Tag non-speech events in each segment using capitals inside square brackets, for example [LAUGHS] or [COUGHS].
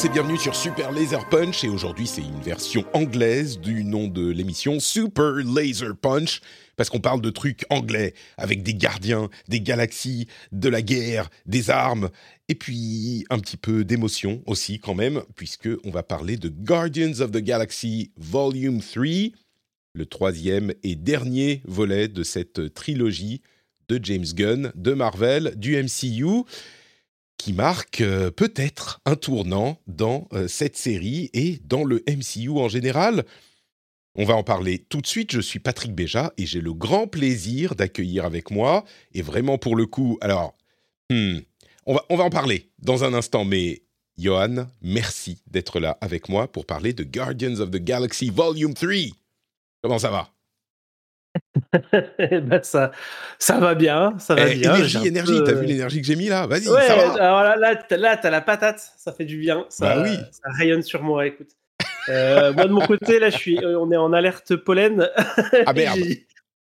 Tous et bienvenue sur Super Laser Punch. Et aujourd'hui c'est une version anglaise du nom de l'émission Super Laser Punch parce qu'on parle de trucs anglais avec des gardiens, des galaxies, de la guerre, des armes et puis un petit peu d'émotion aussi quand même puisque on va parler de Guardians of the Galaxy Volume 3, le troisième et dernier volet de cette trilogie de James Gunn, de Marvel, du MCU qui marque euh, peut-être un tournant dans euh, cette série et dans le MCU en général. On va en parler tout de suite. Je suis Patrick Béja et j'ai le grand plaisir d'accueillir avec moi, et vraiment pour le coup, alors, hmm, on, va, on va en parler dans un instant, mais Johan, merci d'être là avec moi pour parler de Guardians of the Galaxy Volume 3. Comment ça va? Ben, ça, ça va bien, ça va Eh, bien. Énergie, énergie, peu, t'as vu l'énergie que j'ai mis là? Vas-y, Ouais, ça va alors là, là, t'as- là, t'as la patate, ça fait du bien. Ça, Bah oui. ça rayonne sur moi, écoute. Euh, moi, de mon côté, là, je suis, euh, on est en alerte pollen. [LAUGHS] Ah merde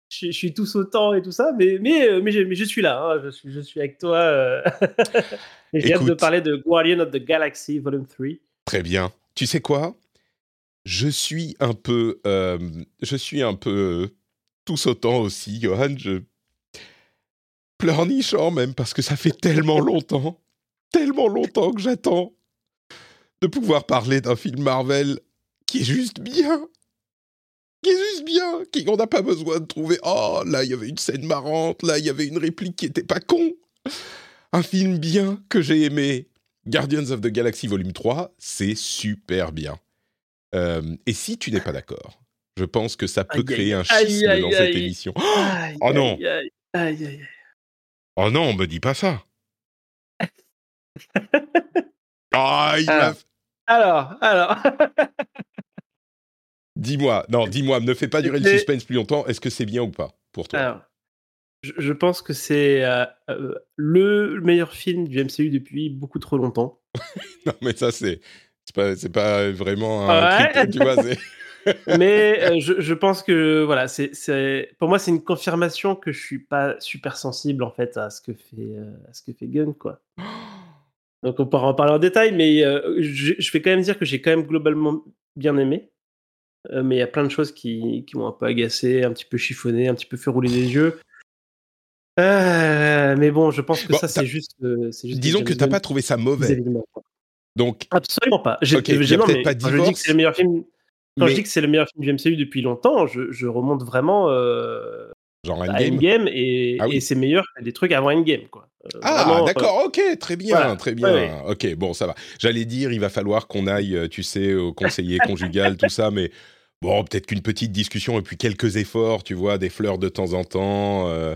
je, suis- je suis tout sautant et tout ça, mais, mais, euh, mais, je, mais je suis là, hein, je, suis, je suis avec toi. euh. [LAUGHS] Et J'ai hâte de parler de Guardian of the Galaxy Volume 3. Très bien. Tu sais quoi? Je suis un peu, euh, je suis un peu tout sautant aussi, Johan. Je pleurnichant même parce que ça fait tellement longtemps, tellement longtemps que j'attends de pouvoir parler d'un film Marvel qui est juste bien, qui est juste bien, qui on n'a pas besoin de trouver. Oh là, il y avait une scène marrante, là il y avait une réplique qui était pas con. Un film bien que j'ai aimé. Guardians of the Galaxy Volume 3, c'est super bien. Euh, et si tu n'es pas d'accord, je pense que ça peut Aïe, créer un schisme aïe, dans cette émission. [GASPS] Oh non. Oh non, on me dit pas ça. [LAUGHS] Ah, il Alors, alors. [LAUGHS] Dis-moi, non, dis-moi, ne fais pas durer le suspense plus longtemps. Est-ce que c'est bien ou pas pour toi? Alors, je, je pense que c'est euh, euh, le meilleur film du MCU depuis beaucoup trop longtemps. [LAUGHS] Non, mais ça c'est, c'est pas, c'est pas vraiment un Ouais. truc, tu vois. Mais euh, je, je pense que voilà, c'est, pour moi c'est une confirmation que je suis pas super sensible en fait à ce que fait euh, à ce que fait Gunn quoi. [GASPS] Donc on pourra en parler en détail, mais euh, je, je vais quand même dire que j'ai quand même globalement bien aimé. Euh, mais il y a plein de choses qui, qui m'ont un peu agacé, un petit peu chiffonné, un petit peu fait rouler les yeux. Euh, mais bon, je pense que Bon, ça c'est juste, euh. Disons que t'as pas trouvé ça mauvais. Donc, Absolument pas. J'ai, Ok, il y a j'ai- non, peut-être pas quand je dis divorce, que c'est le meilleur film, quand mais je dis que c'est le meilleur film du MCU depuis longtemps, je, je remonte vraiment euh, genre à Endgame. Endgame et, Ah oui. et c'est meilleur que des trucs avant Endgame. Quoi. Euh, Ah, vraiment, d'accord, ok, très bien, voilà. très bien. Ouais, Ok, bon, ça va. J'allais dire, il va falloir qu'on aille, euh, tu sais, au conseiller conjugal, tout ça, mais bon, peut-être qu'une petite discussion et puis quelques efforts, tu vois, des fleurs de temps en temps, euh,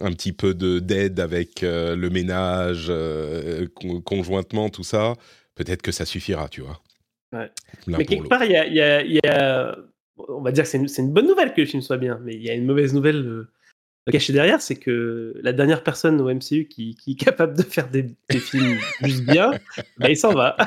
un petit peu de d'aide avec euh, le ménage, euh, con- conjointement, tout ça, peut-être que ça suffira, tu vois. Ouais. Mais quelque part, il y a, il y a- il y a- on va dire que c'est une, bonne nouvelle que le film soit bien, mais il y a une mauvaise nouvelle euh, cachée derrière, c'est que la dernière personne au MCU qui, qui est capable de faire des, des films juste bien, [LAUGHS] bah, il s'en va. [LAUGHS]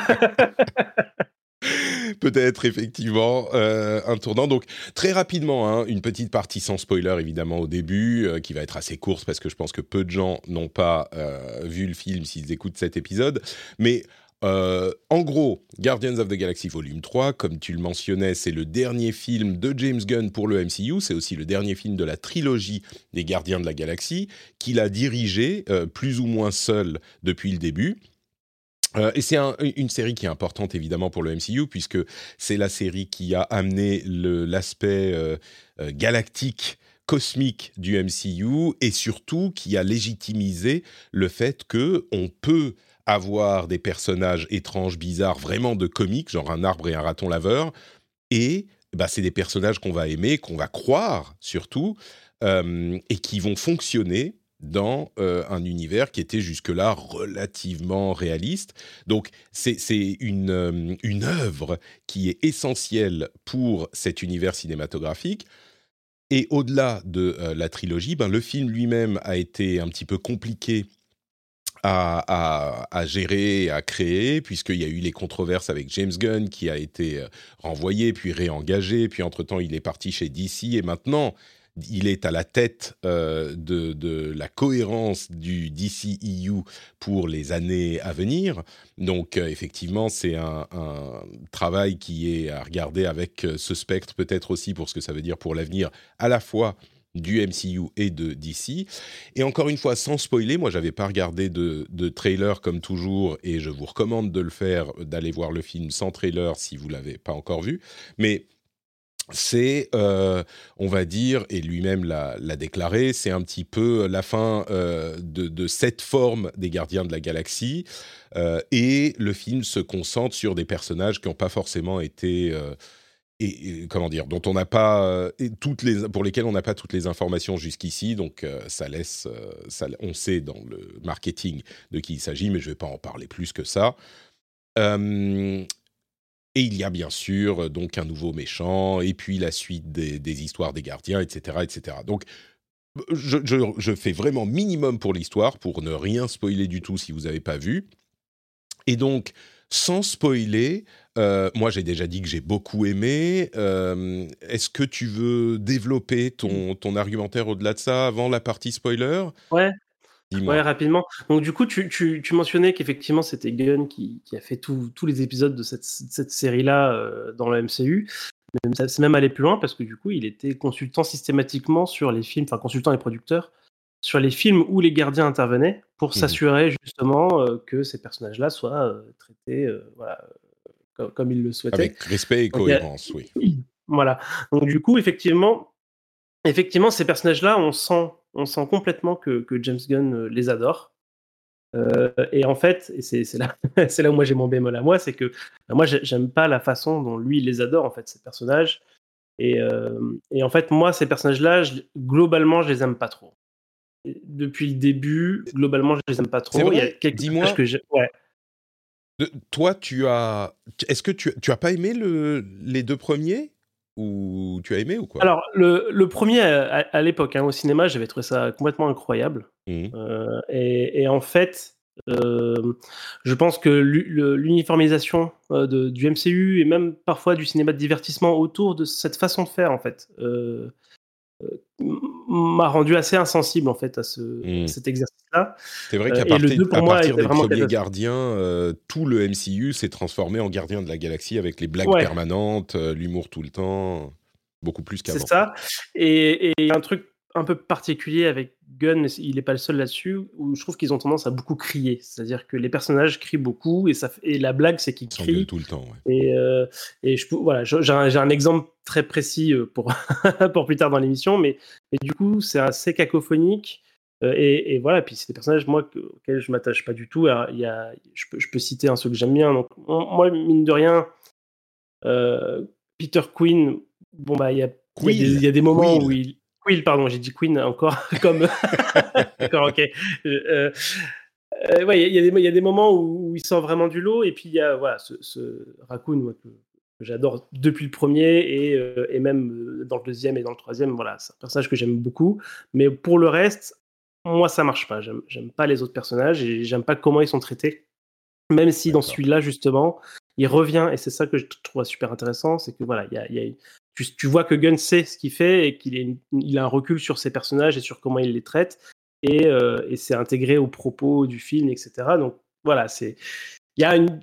Peut-être effectivement euh, un tournant. Donc très rapidement, hein, une petite partie sans spoiler évidemment au début, euh, qui va être assez courte parce que je pense que peu de gens n'ont pas euh, vu le film s'ils écoutent cet épisode. Mais euh, en gros, Guardians of the Galaxy Volume 3, comme tu le mentionnais, c'est le dernier film de James Gunn pour le MCU. C'est aussi le dernier film de la trilogie des Gardiens de la Galaxie qu'il a dirigé euh, plus ou moins seul depuis le début. Euh, et c'est un- une série qui est importante évidemment pour le MCU puisque c'est la série qui a amené l'aspect galactique cosmique du MCU et surtout qui a légitimisé le fait que on peut avoir des personnages étranges, bizarres, vraiment de comiques, genre un arbre et un raton laveur, et bah, c'est des personnages qu'on va aimer, qu'on va croire surtout, et qui vont fonctionner dans un univers qui était jusque-là relativement réaliste. Donc c'est une, une œuvre qui est essentielle pour cet univers cinématographique. Et au-delà de la trilogie, ben, le film lui-même a été un petit peu compliqué à, gérer, à créer, puisqu'il y a eu les controverses avec James Gunn qui a été renvoyé, puis réengagé, puis entre-temps il est parti chez DC, et maintenant il est à la tête euh, de, la cohérence du DCEU pour les années à venir. Donc euh, effectivement, c'est un, travail qui est à regarder avec euh, ce spectre, peut-être aussi pour ce que ça veut dire pour l'avenir, à la fois du MCU et de DC. Et encore une fois, sans spoiler, moi j'avais pas regardé de, de, trailer comme toujours, et je vous recommande de le faire, d'aller voir le film sans trailer si vous l'avez pas encore vu. Mais c'est, euh, on va dire, et lui-même l'a déclaré, c'est un petit peu la fin euh, de, cette forme des Gardiens de la Galaxie, euh, et le film se concentre sur des personnages qui n'ont pas forcément été, et, comment dire, dont on n'a pas toutes les, pour lesquels on n'a pas toutes les informations jusqu'ici, donc ça laisse, ça, on sait dans le marketing de qui il s'agit, mais je ne vais pas en parler plus que ça. Et il y a bien sûr euh, donc un nouveau méchant, et puis la suite des, histoires des gardiens, etc. etc. Donc je, fais vraiment minimum pour l'histoire, pour ne rien spoiler du tout si vous n'avez pas vu. Et donc, sans spoiler, euh, moi j'ai déjà dit que j'ai beaucoup aimé. Euh, est-ce que tu veux développer ton, ton argumentaire au-delà de ça avant la partie spoiler? Ouais, Ouais, rapidement. Donc, du coup, tu, tu, tu mentionnais qu'effectivement, c'était Gunn qui, qui, a fait tous les épisodes de cette, cette série-là euh, dans le MCU. C'est même allé plus loin parce que du coup, il était consultant systématiquement sur les films, enfin, consultant et producteur sur les films où les gardiens intervenaient pour mmh s'assurer justement euh, que ces personnages-là soient euh, traités voilà, comme, comme, il le souhaitait. Avec respect et cohérence, oui. [CLEARS THROAT] Voilà. Donc, du coup, effectivement, effectivement, ces personnages-là, on sent on sent complètement que, James Gunn euh, les adore. Euh, et en fait, et c'est là, [LAUGHS] là où moi j'ai mon bémol à moi, c'est que bah, moi j'aime pas la façon dont lui il les adore en fait ces personnages. Et, euh, en fait moi ces personnages-là, globalement je les aime pas trop. depuis le début, globalement je les aime pas trop. Dis-moi. Que ouais. Toi, tu as. Est-ce que tu, tu as pas aimé le, les deux premiers? Ou tu as aimé ou quoi? Alors, le, premier, à, l'époque, hein, au cinéma, j'avais trouvé ça complètement incroyable. Mmh. Euh, et, en fait, euh, je pense que l'uniformisation euh, du MCU et même parfois du cinéma de divertissement autour de cette façon de faire, en fait, m'a rendu assez insensible en fait à, ce, mmh. cet exercice-là. C'est vrai qu'à partir, de partir des premiers gardiens, euh, tout le MCU s'est transformé en gardien de la galaxie avec les blagues permanentes, euh, l'humour tout le temps, beaucoup plus qu'avant. C'est ça. Et, et un truc un peu particulier avec Gunn, mais il n'est pas le seul là-dessus, où je trouve qu'ils ont tendance à beaucoup crier. C'est-à-dire que les personnages crient beaucoup, et, ça, et la blague, c'est qu'ils crient. tout le temps. Et, euh, et je, voilà, j'ai un, exemple très précis euh, pour, [LAUGHS] pour plus tard dans l'émission, mais, du coup, c'est assez cacophonique. Euh, et, voilà, puis c'est des personnages, moi, auxquels je m'attache pas du tout. il y a, je, peux, je peux citer un seul que j'aime bien. Donc, moi, mine de rien, Peter Quinn, bon, bah, il y a, y a des moments où il Quill, pardon, j'ai dit Queen encore, [LAUGHS] comme. [LAUGHS] D'accord, ok. Euh, euh, ouais, il y, y, a des moments où, il sort vraiment du lot, et puis il y a voilà, ce, Raccoon que, j'adore depuis le premier, et, euh, et, même dans le deuxième et dans le troisième. Voilà, c'est un personnage que j'aime beaucoup. Mais pour le reste, moi, ça marche pas. J'aime pas les autres personnages, et j'aime pas comment ils sont traités. Même si dans celui-là, justement, il revient, et c'est ça que je trouve super intéressant, c'est que voilà, il y a, y a tu, vois que Gunn sait ce qu'il fait et qu'il il a un recul sur ses personnages et sur comment il les traite et, euh, et c'est intégré aux propos du film, etc. Donc voilà, c'est il y a une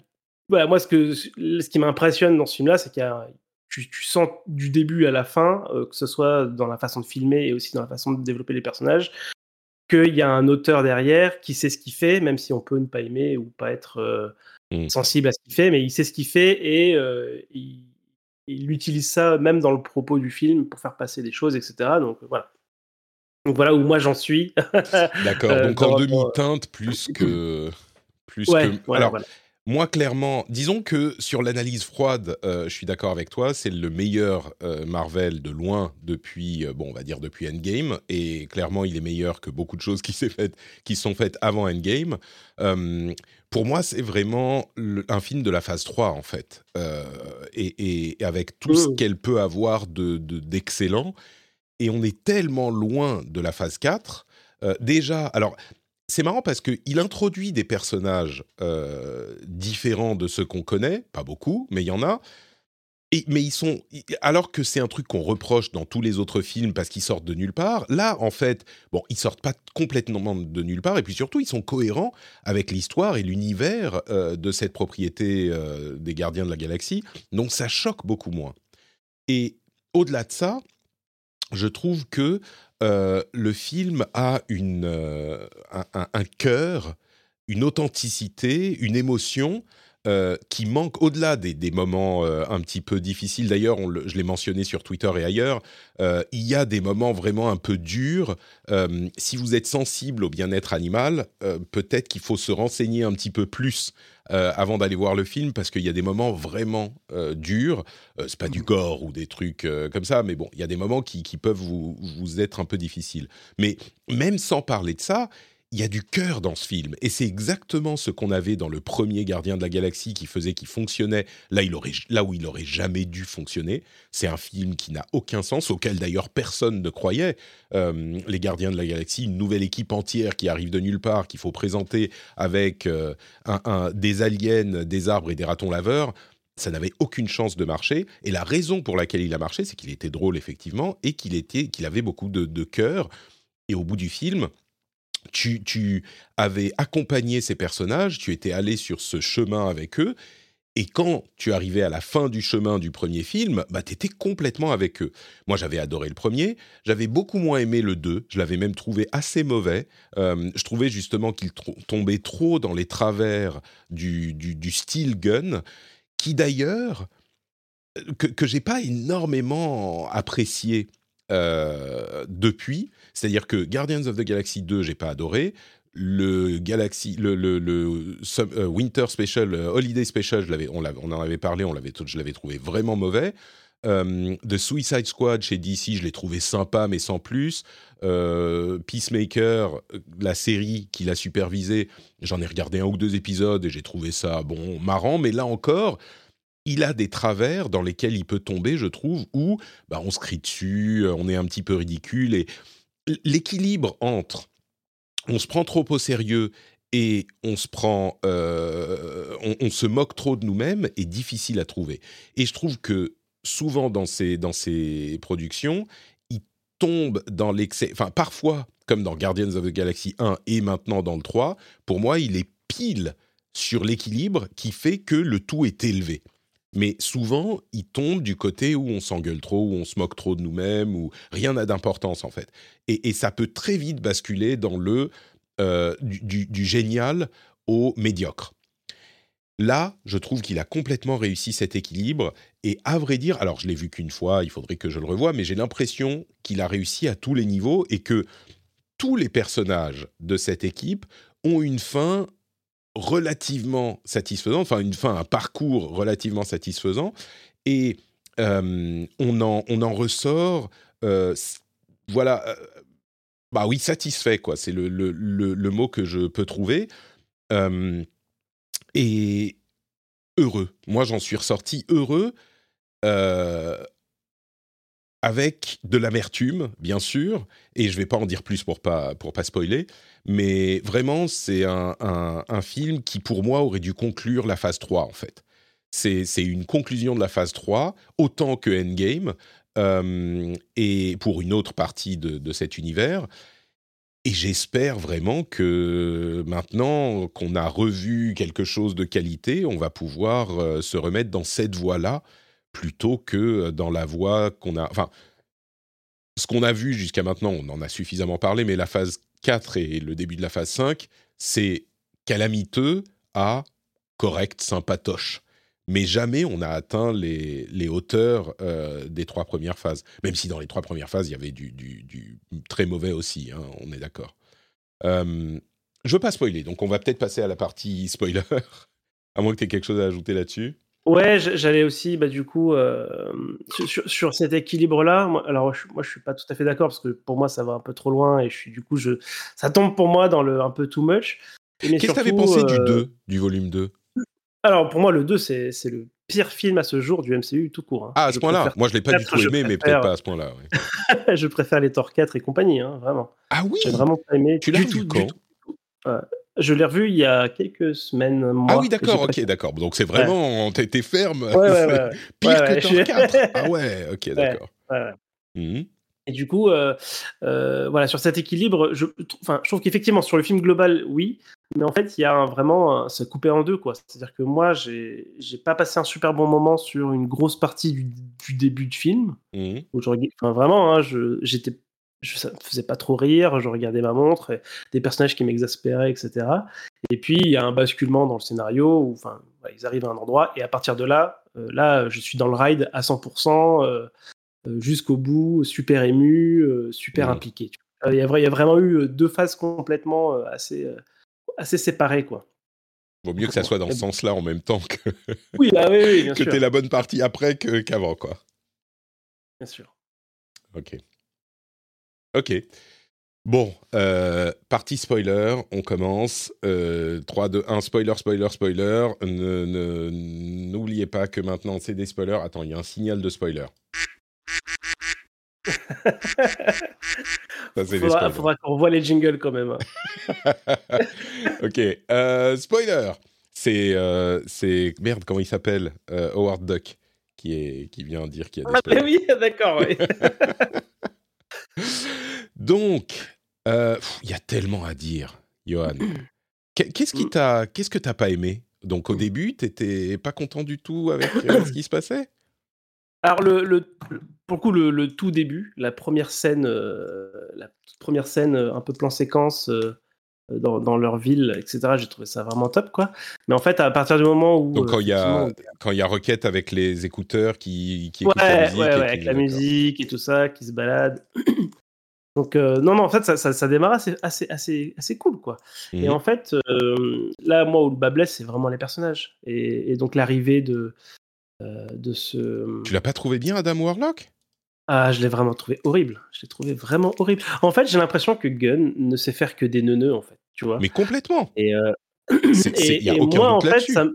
voilà, moi ce que ce qui m'impressionne dans ce film-là, c'est qu'il y a tu, sens du début à la fin, euh, que ce soit dans la façon de filmer et aussi dans la façon de développer les personnages, qu'il y a un auteur derrière qui sait ce qu'il fait, même si on peut ne pas aimer ou pas être euh, mmh. sensible à ce qu'il fait, mais il sait ce qu'il fait et il, il utilise ça même dans le propos du film pour faire passer des choses, etc. Donc voilà. Donc voilà où moi j'en suis. [LAUGHS] D'accord. Euh, donc en demi-teinte plus que plus que. Alors, moi, clairement, disons que sur l'analyse froide, euh, je suis d'accord avec toi, c'est le meilleur euh, Marvel de loin depuis, euh, bon, on va dire depuis Endgame, et clairement, il est meilleur que beaucoup de choses qui, sont faites avant Endgame. pour moi, c'est vraiment un film de la phase 3, en fait, et, avec tout ce mmh. qu'elle peut avoir d'excellent. De, et on est tellement loin de la phase 4. déjà, alors c'est marrant parce qu'il introduit des personnages euh, différents de ceux qu'on connaît, pas beaucoup, mais il y en a. Et, mais ils sont, alors que c'est un truc qu'on reproche dans tous les autres films parce qu'ils sortent de nulle part. Là, en fait, bon, ils sortent pas complètement de nulle part, et puis surtout, ils sont cohérents avec l'histoire et l'univers euh, de cette propriété euh, des Gardiens de la Galaxie. Donc, ça choque beaucoup moins. Et au-delà de ça, je trouve que euh, le film a euh, un, cœur, une authenticité, une émotion euh, qui manque au-delà des, moments un petit peu difficiles. D'ailleurs, je l'ai mentionné sur Twitter et ailleurs, il y a des moments vraiment un peu durs. si vous êtes sensible au bien-être animal, peut-être qu'il faut se renseigner un petit peu plus euh, avant d'aller voir le film parce qu'il y a des moments vraiment euh, durs. Euh, c'est pas du gore ou des trucs comme ça, mais bon, il y a des moments qui, peuvent vous, être un peu difficiles. Mais même sans parler de ça, il y a du cœur dans ce film. Et c'est exactement ce qu'on avait dans le premier Gardien de la Galaxie qui faisait qu'il fonctionnait là, il aurait, là où il aurait jamais dû fonctionner. C'est un film qui n'a aucun sens, auquel d'ailleurs personne ne croyait. Euh, les Gardiens de la Galaxie, une nouvelle équipe entière qui arrive de nulle part, qu'il faut présenter avec euh, des aliens, des arbres et des ratons laveurs ça n'avait aucune chance de marcher. Et la raison pour laquelle il a marché, c'est qu'il était drôle, effectivement, et qu'il avait beaucoup de, de cœur. Et au bout du film, tu, avais accompagné ces personnages, tu étais allé sur ce chemin avec eux, et quand tu arrivais à la fin du chemin du premier film, bah, tu étais complètement avec eux. Moi, j'avais adoré le premier, j'avais beaucoup moins aimé le 2, je l'avais même trouvé assez mauvais. Euh, je trouvais justement qu'il tombait trop dans les travers du, du, style gun, qui d'ailleurs, euh, que, que j'ai pas énormément apprécié euh, depuis. C'est-à-dire que Guardians of the Galaxy 2, j'ai pas adoré. Le Galaxy, le, le, euh, Winter Special, euh, Holiday Special, on, en avait parlé, on l'avait, je l'avais trouvé vraiment mauvais. The Suicide Squad chez DC, je l'ai trouvé sympa, mais sans plus. Peacemaker, la série qu'il a supervisée, j'en ai regardé un ou deux épisodes et j'ai trouvé ça bon marrant, mais là encore, il a des travers dans lesquels il peut tomber, je trouve, où bah, on se crie dessus, euh, on est un petit peu ridicule. Et l'équilibre entre on se prend trop au sérieux et on se prend, euh, on, se moque trop de nous-mêmes est difficile à trouver. Et je trouve que souvent dans ces, dans ces productions, il tombe dans l'excès. Enfin, parfois, comme dans Guardians of the Galaxy 1 et maintenant dans le 3, pour moi, il est pile sur l'équilibre qui fait que le tout est élevé mais souvent, il tombe du côté où on s'engueule trop, où on se moque trop de nous-mêmes, où rien n'a d'importance en fait. Et, ça peut très vite basculer dans le euh, du, génial au médiocre. Là, je trouve qu'il a complètement réussi cet équilibre. Et à vrai dire, alors je l'ai vu qu'une fois, il faudrait que je le revoie, mais j'ai l'impression qu'il a réussi à tous les niveaux et que tous les personnages de cette équipe ont une fin relativement satisfaisant, enfin une fin, un parcours relativement satisfaisant, et euh, on, en, on en ressort, euh, voilà, euh, bah oui, satisfait, quoi, c'est le, le, le, mot que je peux trouver, et heureux. Moi, j'en suis ressorti heureux, avec de l'amertume, bien sûr, et je vais pas en dire plus pour pas pour pas spoiler, mais vraiment c'est un, un, film qui pour moi aurait dû conclure la phase 3 en fait. C'est une conclusion de la phase 3 autant que Endgame euh, et pour une autre partie de, de cet univers. Et j'espère vraiment que maintenant qu'on a revu quelque chose de qualité, on va pouvoir euh, se remettre dans cette voie-là plutôt que dans la voie qu'on a. Enfin, ce qu'on a vu jusqu'à maintenant, on en a suffisamment parlé, mais la phase 4 et le début de la phase 5, c'est calamiteux à correct, sympatoche. Mais jamais on n'a atteint les, les hauteurs euh, des trois premières phases. Même si dans les trois premières phases, il y avait du, du, très mauvais aussi, hein, on est d'accord. Euh, je veux pas spoiler, donc on va peut-être passer à la partie spoiler, [LAUGHS] à moins que tu aies quelque chose à ajouter là-dessus. Ouais, j'allais aussi, bah, du coup, euh, sur, sur, cet équilibre-là, alors moi je suis pas tout à fait d'accord parce que pour moi ça va un peu trop loin et je suis du coup, je, ça tombe pour moi dans le un peu too much. Qu'est-ce que tu avais pensé du 2, du volume 2 Alors pour moi, le 2, c'est le pire film à ce jour du MCU tout court. Hein. Ah, à ce point-là? Moi je l'ai pas du tout aimé, mais peut-être pas à ce point-là. Ouais. [LAUGHS] je préfère les Thor 4 et compagnie, hein, vraiment. Ah oui J'ai vraiment pas aimé. Tu l'as vu quand? Je l'ai revu il y a quelques semaines. Mois, ah oui, d'accord, ok, d'accord. Donc c'est vraiment, ouais. t'es ferme. Ouais, ouais, [LAUGHS] Pire que Thor 4. [LAUGHS] Ah ouais, ok, d'accord. Mmh. Et du coup, euh, euh, voilà, sur cet équilibre, je, enfin, je trouve qu'effectivement, sur le film global, oui, mais en fait, il y a un, vraiment, ça coupé en deux, quoi. C'est-à-dire que moi, j'ai, j'ai pas passé un super bon moment sur une grosse partie du, du début de film. Mmh. Je, enfin, vraiment, hein, je, j'étais je, ne me faisait pas trop rire, je regardais ma montre, des personnages qui m'exaspéraient, etc. Et puis il y a un basculement dans le scénario où enfin, ils arrivent à un endroit et à partir de là, euh, là je suis dans le ride à 100%, euh, euh, jusqu'au bout, super ému, euh, super impliqué. Il y, a, il y, a vraiment eu deux phases complètement assez, assez séparées. quoi. Vaut mieux que ça soit dans ce sens-là en même temps que, [LAUGHS] oui, oui, oui, bien que tu la bonne partie après qu'avant. quoi. Bien sûr. Ok. Ok. Bon, euh, partie spoiler, on commence. Euh, 3, 2, 1, spoiler, spoiler, spoiler. N'oubliez pas que maintenant c'est des spoilers. Attends, il y a un signal de spoiler. [LAUGHS] Ça, faudra, faudra qu'on voit les jingles quand même. Hein. [LAUGHS] ok, euh, spoiler. C'est, euh, c'est merde, comment il s'appelle euh, Howard Duck qui est qui vient dire qu'il y a des spoilers. Ah, oui, [LAUGHS] d'accord, oui. Donc, euh, il y a tellement à dire, Johan. Qu'est-ce qui t'a, qu'est-ce que t'as pas aimé? Donc au début, t'étais pas content du tout avec euh, ce qui se passait? Alors le, le, pour le coup, le, tout début, la première scène, euh, la première scène un peu plan séquence. Dans, dans, leur ville, etc. J'ai trouvé ça vraiment top, quoi. Mais en fait, à partir du moment où donc quand il y a y Rocket avec les écouteurs qui qui ouais, la musique, ouais, ouais, avec la musique et tout ça, qui se balade. [CLEARS THROAT] Donc euh, non, non, en fait, ça, ça, ça démarre assez, assez, assez, assez cool, quoi. Mmh. Et en fait, euh, là, moi, où le bas blesse, c'est vraiment les personnages. Et, et donc l'arrivée de, euh, de ce... Tu l'as pas trouvé bien, Adam Warlock? Ah, je l'ai vraiment trouvé horrible. Je l'ai trouvé vraiment horrible. En fait, j'ai l'impression que Gunn ne sait faire que des neuneux, en fait, tu vois. Mais complètement Et, et, y a aucun moi, en fait, ça,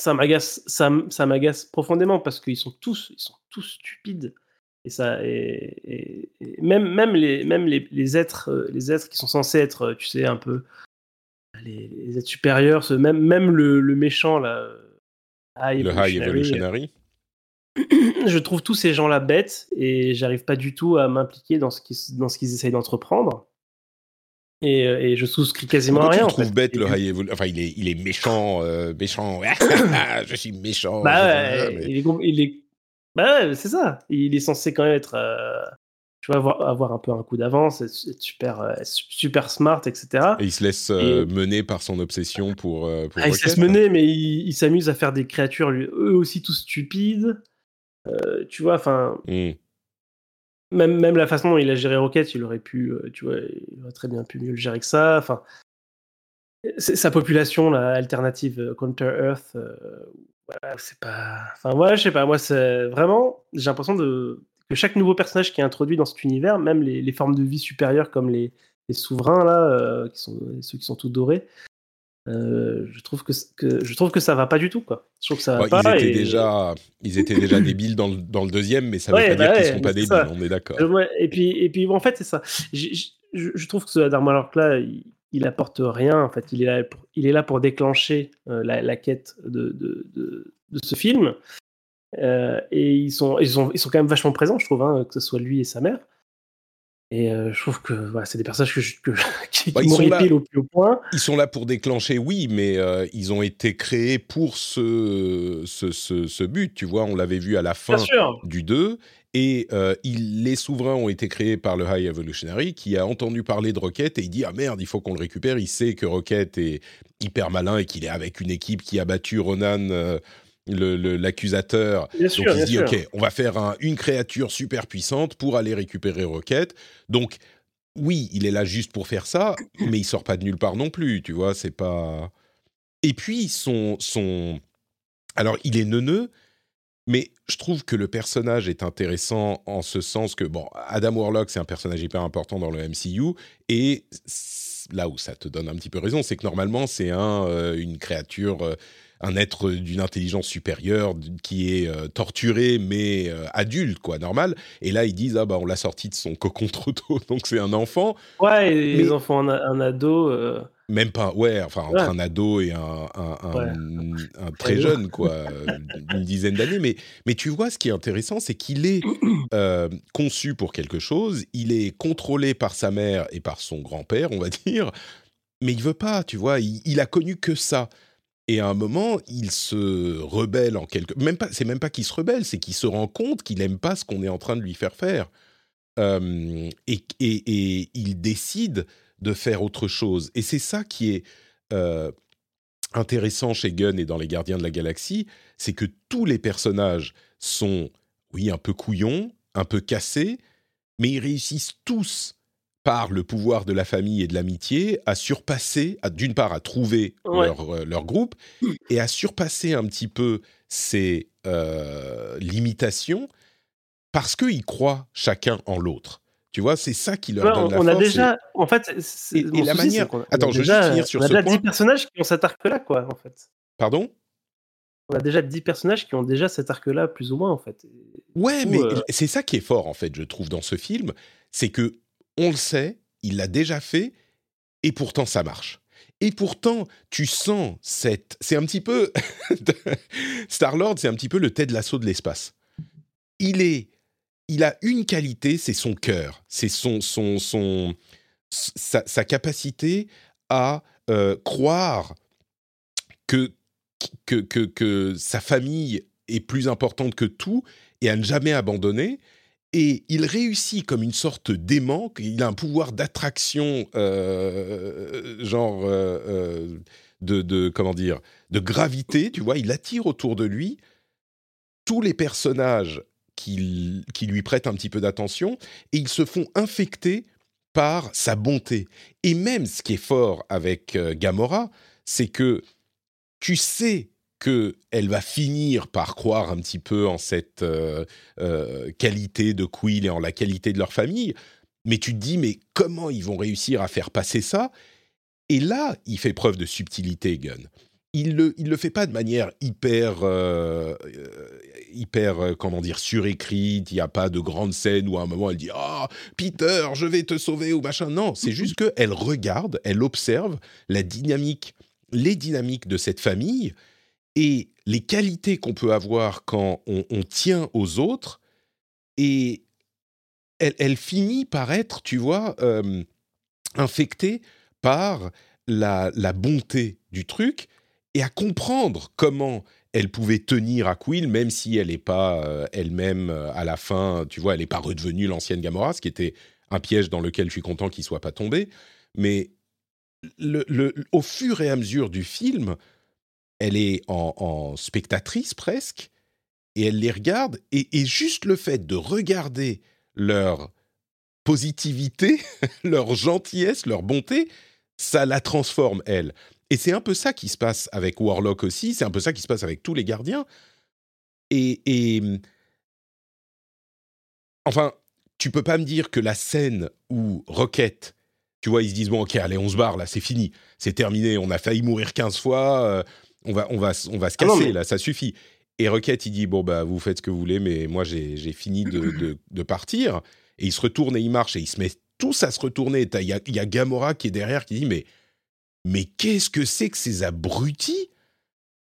ça m'agace ça, ça m'agace profondément parce qu'ils sont tous, ils sont tous stupides. Et ça, et, et, et même, même, les, même les, les, êtres, les êtres qui sont censés être, tu sais, un peu les, les êtres supérieurs, ce, même, même le, le méchant là, high le High Evolutionary. [CLEARS THROAT] Je trouve tous ces gens-là bêtes et j'arrive pas du tout à m'impliquer dans ce qu'ils dans ce qu'ils essayent d'entreprendre. Et, et, je souscris quasiment Pourquoi à rien. Tu trouves en fait. bête le High Enfin, il est, il est méchant, euh, méchant. [CLEARS THROAT] je suis méchant. Bah ouais, mais... il, est, il est bah ouais, c'est ça. Il est censé quand même être, euh, tu vois, avoir, avoir, un peu un coup d'avance, être, être, super, euh, super smart, etc. Et il se laisse euh, mener par son obsession pour. pour ah, il se laisse mener, mais il, il s'amuse à faire des créatures, lui, eux aussi, tout stupides. Tu vois, enfin. Mm. Même, même la façon dont il a géré Rocket, il aurait pu, tu vois, il aurait très bien pu mieux le gérer que ça. Enfin, sa population, la alternative Counter Earth, voilà, c'est pas. Enfin, ouais, je sais pas. Moi, c'est vraiment. J'ai l'impression de que chaque nouveau personnage qui est introduit dans cet univers, même les, les formes de vie supérieures comme les, les souverains là, euh, qui sont ceux qui sont tout dorés, euh, je trouve que, que, je trouve que ça va pas du tout quoi. Je trouve que ça va ouais, pas. Ils étaient et... déjà ils étaient déjà [COUGHS] débiles dans le, dans le deuxième, mais ça veut ouais, pas bah dire ouais, qu'ils sont pas débiles. Ça. On est d'accord. et puis et puis bon, en fait c'est ça. Je, je trouve que ce Adam Warlock là, il, il apporte rien. En fait, il est là pour, il est là pour déclencher euh, la, la, quête de, de, de, de, ce film. Euh, et ils sont, ils, sont, ils sont quand même vachement présents, je trouve, hein, que ce soit lui et sa mère. Et euh, je trouve que voilà, c'est des personnages que, je, que [LAUGHS] qui, bah, qui m'horripilent au plus haut point. Ils sont là pour déclencher, oui, mais euh, ils ont été créés pour ce, ce, ce, ce but. Tu vois, on l'avait vu à la fin du 2. Et euh, il, les souverains ont été créés par le High Evolutionary qui a entendu parler de Rocket et il dit Ah merde, il faut qu'on le récupère. Il sait que Rocket est hyper malin et qu'il est avec une équipe qui a battu Ronan, l'accusateur. Donc sûr, il se dit sûr. Ok, on va faire un, une créature super puissante pour aller récupérer Rocket. Donc oui, il est là juste pour faire ça, mais il sort pas de nulle part non plus, tu vois, c'est pas... Et puis, son, son... Alors, il est neuneux, mais je trouve que le personnage est intéressant en ce sens que, bon, Adam Warlock, c'est un personnage hyper important dans le MCU, et là où ça te donne un petit peu raison, c'est que normalement, c'est un, euh, une créature... Euh, un être d'une intelligence supérieure qui est euh, torturé mais euh, adulte quoi normal. Et là ils disent ah bah on l'a sorti de son cocon trop tôt [LAUGHS] donc c'est un enfant. Ouais les enfants un, ado euh. même pas ouais enfin entre un ado et un, un, très jeune quoi [LAUGHS] une dizaine d'années. Mais mais tu vois ce qui est intéressant c'est qu'il est, [CLEARS THROAT] conçu pour quelque chose. Il est contrôlé par sa mère et par son grand-père on va [LAUGHS] dire. Mais il veut pas tu vois il, il a connu que ça et à un moment, il se rebelle en quelque. Même pas. C'est même pas qu'il se rebelle, c'est qu'il se rend compte qu'il aime pas ce qu'on est en train de lui faire faire. et, et, il décide de faire autre chose. Et c'est ça qui est euh, intéressant chez Gunn et dans Les Gardiens de la Galaxie, c'est que tous les personnages sont, oui, un peu couillons, un peu cassés, mais ils réussissent tous par le pouvoir de la famille et de l'amitié, à surpasser, d'une part à trouver euh, leur, groupe, et à surpasser un petit peu ces euh, limitations, parce qu'ils croient chacun en l'autre. Tu vois, c'est ça qui leur donne on, la on a déjà, en fait, et, la manière. Attends, je vais juste finir sur on a déjà 10 personnages qui ont cet arc-là, quoi, en fait. Pardon? On a déjà 10 personnages qui ont déjà cet arc-là, plus ou moins, en fait. Ouais, mais euh c'est ça qui est fort, en fait, je trouve, dans ce film, c'est que on le sait, il l'a déjà fait, et pourtant ça marche. Et pourtant, tu sens cette... C'est un petit peu... [LAUGHS] Star-Lord, c'est un petit peu le de l'assaut de l'espace. Il est... Il a une qualité, c'est son cœur. C'est son... son, son sa, capacité à euh, croire que, que, que, que sa famille est plus importante que tout et à ne jamais abandonner et il réussit comme une sorte d'aimant, il a un pouvoir d'attraction, euh, genre euh, euh, de, comment dire, de gravité, tu vois, il attire autour de lui tous les personnages qui, qui lui prêtent un petit peu d'attention, et ils se font infecter par sa bonté. Et même ce qui est fort avec Gamora, c'est que tu sais qu'elle va finir par croire un petit peu en cette euh, euh, qualité de Quill et en la qualité de leur famille. Mais tu te dis, mais comment ils vont réussir à faire passer ça? Et là, il fait preuve de subtilité, Gunn. Il le, il le fait pas de manière hyper, euh, hyper, comment dire, surécrite. Il n'y a pas de grande scène où à un moment elle dit Ah, Peter, je vais te sauver ou machin. Non, c'est juste qu'elle regarde, elle observe la dynamique, les dynamiques de cette famille et les qualités qu'on peut avoir quand on, tient aux autres, et elle, finit par être, tu vois, euh, infectée par la, bonté du truc et à comprendre comment elle pouvait tenir à Quill, même si elle n'est pas euh, elle-même euh, à la fin, tu vois, elle n'est pas redevenue l'ancienne Gamora, ce qui était un piège dans lequel je suis content qu'il soit pas tombé. Mais au fur et à mesure du film, elle est en, spectatrice presque, et elle les regarde, et, juste le fait de regarder leur positivité, [LAUGHS] leur gentillesse, leur bonté, ça la transforme, elle. Et c'est un peu ça qui se passe avec Warlock aussi, c'est un peu ça qui se passe avec tous les gardiens. Et, et enfin, tu peux pas me dire que la scène où Rocket, tu vois, ils se disent bon ok, allez, on se barre là, c'est fini, c'est terminé, on a failli mourir 15 fois, euh, on va, on va, on va se ah casser là, ça suffit. Et Rocket, il dit bon bah vous faites ce que vous voulez, mais moi j'ai fini de, de, partir. Et il se retourne et il marche et il se met tous à se retourner. Il y a, y a, Gamora qui est derrière qui dit mais mais qu'est-ce que c'est que ces abrutis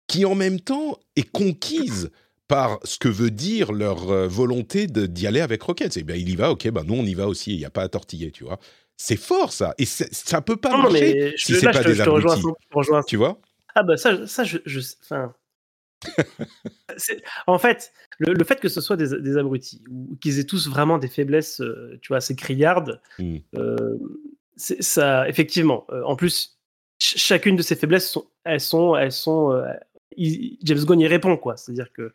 qui en même temps est conquise par ce que veut dire leur euh, volonté d'y aller avec Rocket? C'est bien il y va, ok, ben nous on y va aussi. Il n'y a pas à tortiller, tu vois. C'est fort ça et ça peut pas marcher si c'est pas des abrutis. tu vois? Ah bah ça, ça je, enfin, [LAUGHS] en fait, le, fait que ce soit des, abrutis ou qu'ils aient tous vraiment des faiblesses, euh, tu vois, assez criardes, euh, ça, effectivement. Euh, en plus, chacune de ces faiblesses, sont, elles sont, elles sont. James Gunn y répond quoi. C'est-à-dire que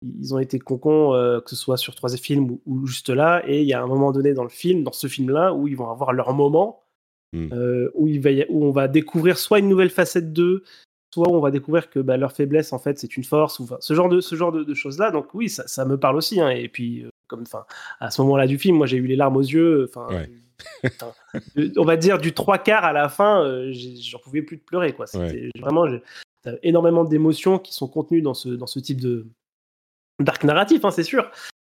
ils ont été concons, que ce soit sur trois films ou, juste là. Et il y a un moment donné dans le film, dans ce film-là, où ils vont avoir leur moment, hmm. où, il va où on va découvrir soit une nouvelle facette d'eux, soit on va découvrir que bah, leur faiblesse, en fait, c'est une force, ou ce genre de, ce genre de, choses-là. Donc oui, ça, ça, me parle aussi. Hein. Et puis, euh, comme, enfin, à ce moment-là du film, moi, j'ai eu les larmes aux yeux. Enfin, on va dire du trois quarts à la fin, j'en pouvais plus de pleurer. Quoi. C'était vraiment énormément d'émotions qui sont contenues dans ce, dans ce type de, dark narratif, hein, c'est sûr.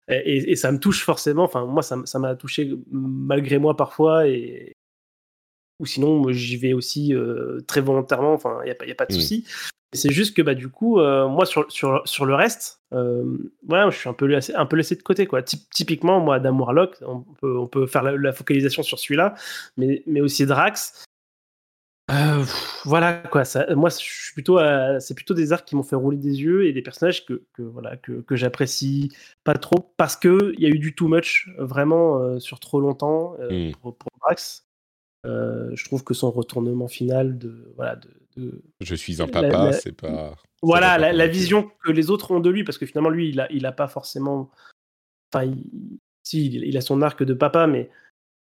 Et, ça me touche forcément. Enfin, moi, ça m'a touché malgré moi parfois. Et, ou sinon, j'y vais aussi euh, très volontairement. Enfin, il n'y a, a, pas de mmh. souci. C'est juste que bah, du coup, euh, moi, sur, sur, sur, le reste, euh, je suis un peu, laissé, un peu laissé de côté. Quoi. typiquement, moi, Adam Warlock, on peut, on peut faire la, la focalisation sur celui-là, mais, mais aussi Drax. Euh, voilà quoi. Ça, moi, suis plutôt, c'est plutôt des arcs qui m'ont fait rouler des yeux et des personnages que, que voilà que, que j'apprécie pas trop parce que il y a eu du too much vraiment sur trop longtemps mmh. pour, pour, Max. je trouve que son retournement final de voilà de, je suis un papa, c'est pas. Voilà la, vision que les autres ont de lui parce que finalement lui il a il a pas forcément. Enfin, il, si il a son arc de papa, mais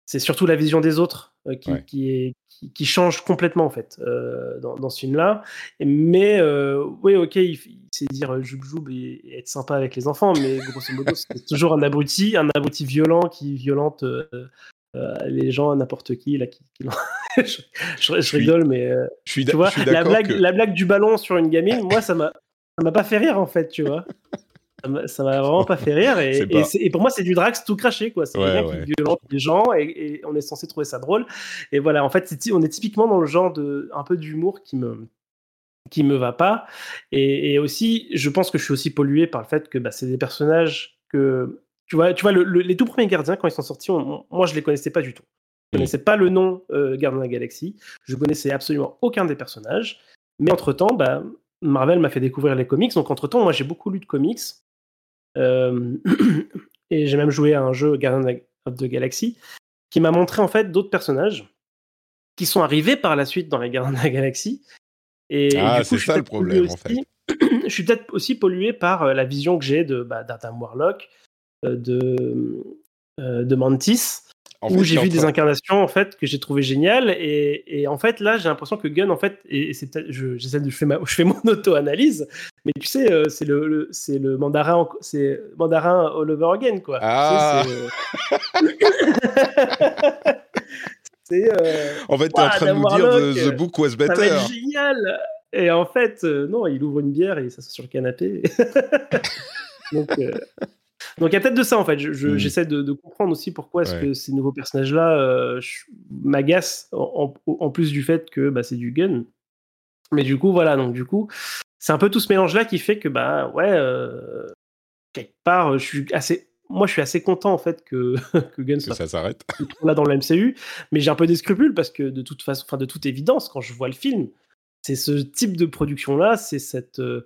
c'est surtout la vision des autres euh, qui, qui, est, qui, change complètement en fait euh, dans, dans, ce film-là. Mais euh, oui, ok, il, sait dire joub joub et, être sympa avec les enfants, mais grosso modo, c'est toujours un abruti, un abruti violent qui violente les gens n'importe qui. Là, qui, [LAUGHS] je, je, rigole, mais je suis tu vois, la blague, la blague du ballon sur une gamine, moi, ça m'a m'a pas fait rire en fait, tu vois ça m'a vraiment pas fait rire. Et, pour moi, c'est du Drax tout craché, quoi. C'est quelqu'un qui violente les gens et, on est censé trouver ça drôle. Et voilà, en fait, on est typiquement dans le genre de un peu d'humour qui me qui me va pas. Et, aussi, je pense que je suis aussi pollué par le fait que bah, c'est des personnages que tu vois, tu vois, les tout premiers gardiens quand ils sont sortis, moi je les connaissais pas du tout. Je connaissais pas le nom euh, Gardien de la Galaxie. Je connaissais absolument aucun des personnages. Mais entre temps, bah, Marvel m'a fait découvrir les comics. Donc entre temps, moi j'ai beaucoup lu de comics. Euh, [CLEARS THROAT] et j'ai même joué à un jeu Guardian of the Galaxy qui m'a montré en fait d'autres personnages qui sont arrivés par la suite dans les Gardiens de la Galaxie. Et ah, c'est ça le problème en fait. [CLEARS THROAT] je suis peut-être aussi pollué par euh, la vision que j'ai de bah, d'Adam Warlock, de, de Mantis, où j'ai vu des incarnations en fait que j'ai trouvé géniales. Et, en fait là j'ai l'impression que Gunn en fait et, c'est j'essaie de je fais, je fais [LAUGHS] mon auto-analyse mais tu sais euh, c'est le, c'est le mandarin c'est mandarin all over again quoi. Ah. [LAUGHS] c'est, euh, en fait tu es en train de nous dire the, book was better ça va génial. Et en fait euh, non il ouvre une bière et il s'assoit sur le canapé. [LAUGHS] Donc donc il y a peut-être de ça en fait. Hmm. J'essaie de, comprendre aussi pourquoi est-ce que ces nouveaux personnages-là euh, m'agacent en, plus du fait que bah, c'est du gun. Mais du coup voilà, donc du coup c'est un peu tout ce mélange-là qui fait que bah ouais euh, quelque part je suis assez moi, je suis assez content en fait que, [LAUGHS] que Gun soit ça s'arrête [LAUGHS] là dans le MCU, mais j'ai un peu des scrupules parce que de toute façon, enfin de toute évidence, quand je vois le film, c'est ce type de production là, c'est cette, euh,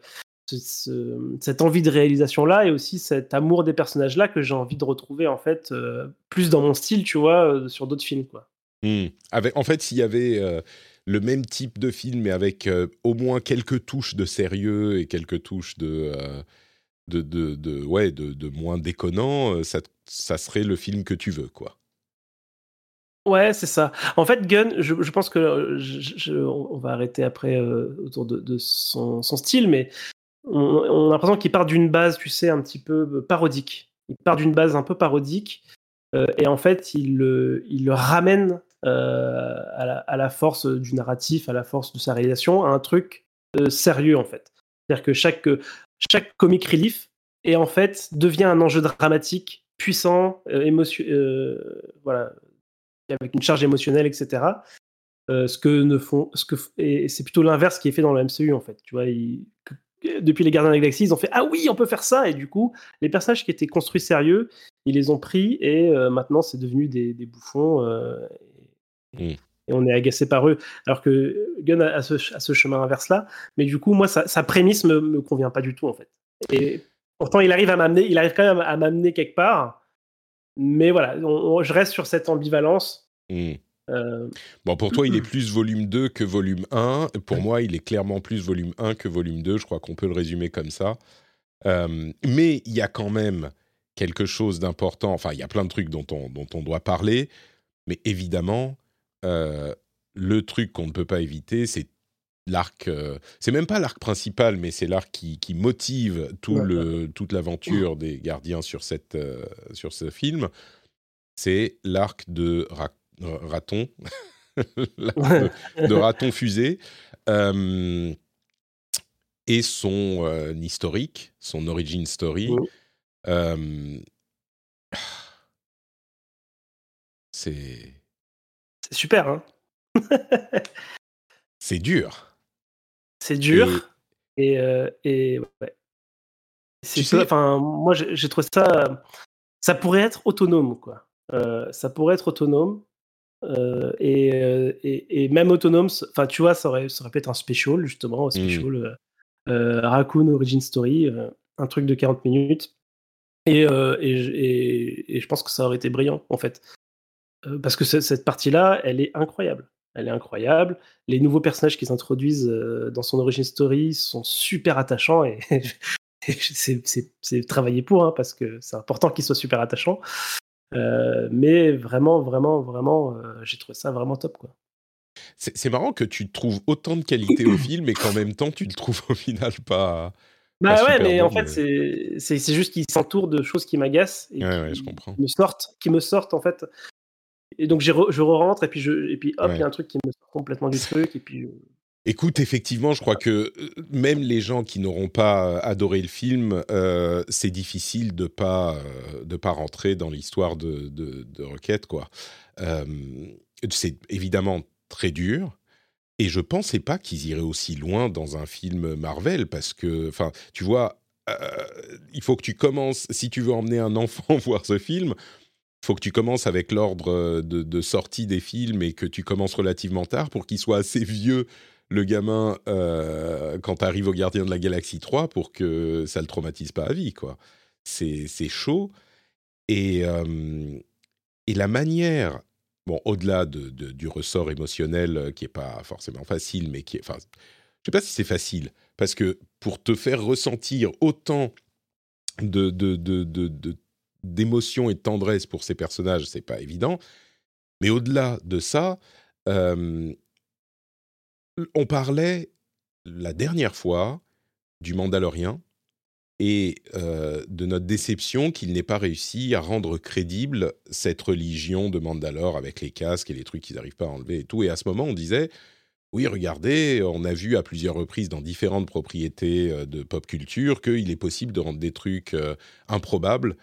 cette envie de réalisation là et aussi cet amour des personnages là que j'ai envie de retrouver en fait euh, plus dans mon style tu vois euh, sur d'autres films quoi mmh. avec en fait s'il y avait euh, le même type de film mais avec au moins quelques touches de sérieux et quelques touches de de, de, ouais de, de, moins déconnant ça, ça serait le film que tu veux quoi Ouais, c'est ça. En fait, Gunn, je, je pense que je, on va arrêter après autour de, de son, son, style, mais on, a l'impression qu'il part d'une base, tu sais, un petit peu euh, parodique. Il part d'une base un peu parodique, euh, et en fait, il, il le ramène euh, à, la, force du narratif, à la force de sa réalisation, à un truc sérieux, en fait. C'est-à-dire que chaque, chaque comic relief et en fait devient un enjeu dramatique puissant, émotion, voilà, avec une charge émotionnelle, etc. ce que ne font, ce que et c'est plutôt l'inverse qui est fait dans le MCU en fait. Tu vois, depuis les Gardiens de la Galaxie, ils ont fait ah oui, on peut faire ça et du coup, les personnages qui étaient construits sérieux, ils les ont pris et euh, maintenant c'est devenu des, bouffons euh, mm. et, on est agacé par eux. Alors que Gunn a, ce, chemin inverse là, mais du coup moi sa, prémisse me, me convient pas du tout en fait. Et pourtant il arrive à m'amener, il arrive quand même à m'amener quelque part, mais voilà, je reste sur cette ambivalence. Mm. Euh, bon, pour toi, il est [CLEARS THROAT] plus volume 2 que volume 1. Pour moi, il est clairement plus volume 1 que volume 2. Je crois qu'on peut le résumer comme ça. mais il y a quand même quelque chose d'important. Enfin, il y a plein de trucs dont on, dont on doit parler, mais évidemment, le truc qu'on ne peut pas éviter, c'est l'arc. c'est même pas l'arc principal, mais c'est l'arc qui, qui, motive tout le, toute l'aventure des gardiens sur, cette, sur ce film. C'est l'arc de raton, [LAUGHS] de, raton fusée. et son historique, son origin story. [SIGHS] c'est. C'est super, hein [LAUGHS] C'est dur. C'est dur. Et, et, ouais. C'est enfin, moi j'ai trouvé ça. Ça pourrait être autonome, quoi. ça pourrait être autonome. Et, et, et, même autonome, enfin tu vois, ça aurait, ça aurait pu être un special, justement, un mmh. special Raccoon Origin Story, un truc de 40 minutes. Et, et, et, je pense que ça aurait été brillant, en fait. parce que cette partie-là, elle est incroyable. Elle est incroyable. Les nouveaux personnages qui s'introduisent dans son origin story sont super attachants et, [LAUGHS] c'est travaillé pour, hein, parce que c'est important qu'ils soient super attachants. Mais vraiment, vraiment, vraiment, j'ai trouvé ça vraiment top, quoi. C'est marrant que tu trouves autant de qualité au film et qu'en même temps tu le trouves au final pas. Bah ouais, mais en fait, c'est juste qu'il s'entoure de choses qui m'agacent et ouais, je comprends. me sortent, qui me sortent en fait. Et donc je, re, je rentre et puis je et puis hop, il y a un truc qui me sort complètement du truc et puis. Écoute, effectivement, je crois que euh, même les gens qui n'auront pas euh, adoré le film, euh, c'est difficile de pas de pas rentrer dans l'histoire de, de, de, Rocket, c'est évidemment très dur. Et je pensais pas qu'ils iraient aussi loin dans un film Marvel parce que, tu vois, il faut que tu commences, si tu veux emmener un [LAUGHS] enfant voir ce film, il faut que tu commences avec l'ordre de, sortie des films et que tu commences relativement tard pour qu'il soit assez vieux, le gamin, quand tu arrives au Gardien de la Galaxie 3 pour que ça le traumatise pas à vie, quoi. C'est chaud. Et, et la manière bon, au-delà de, du ressort émotionnel euh, qui est pas forcément facile, mais qui est, enfin, je sais pas si c'est facile, parce que pour te faire ressentir autant de, d'émotion et de tendresse pour ces personnages, c'est pas évident. Mais au-delà de ça, euh, on parlait la dernière fois du Mandalorien et euh, de notre déception qu'il n'ait pas réussi à rendre crédible cette religion de Mandalore avec les casques et les trucs qu'ils n'arrivent pas à enlever et tout. Et à ce moment, on disait, oui, regardez, on a vu à plusieurs reprises dans différentes propriétés euh, de pop culture qu'il est possible de rendre des trucs euh, improbables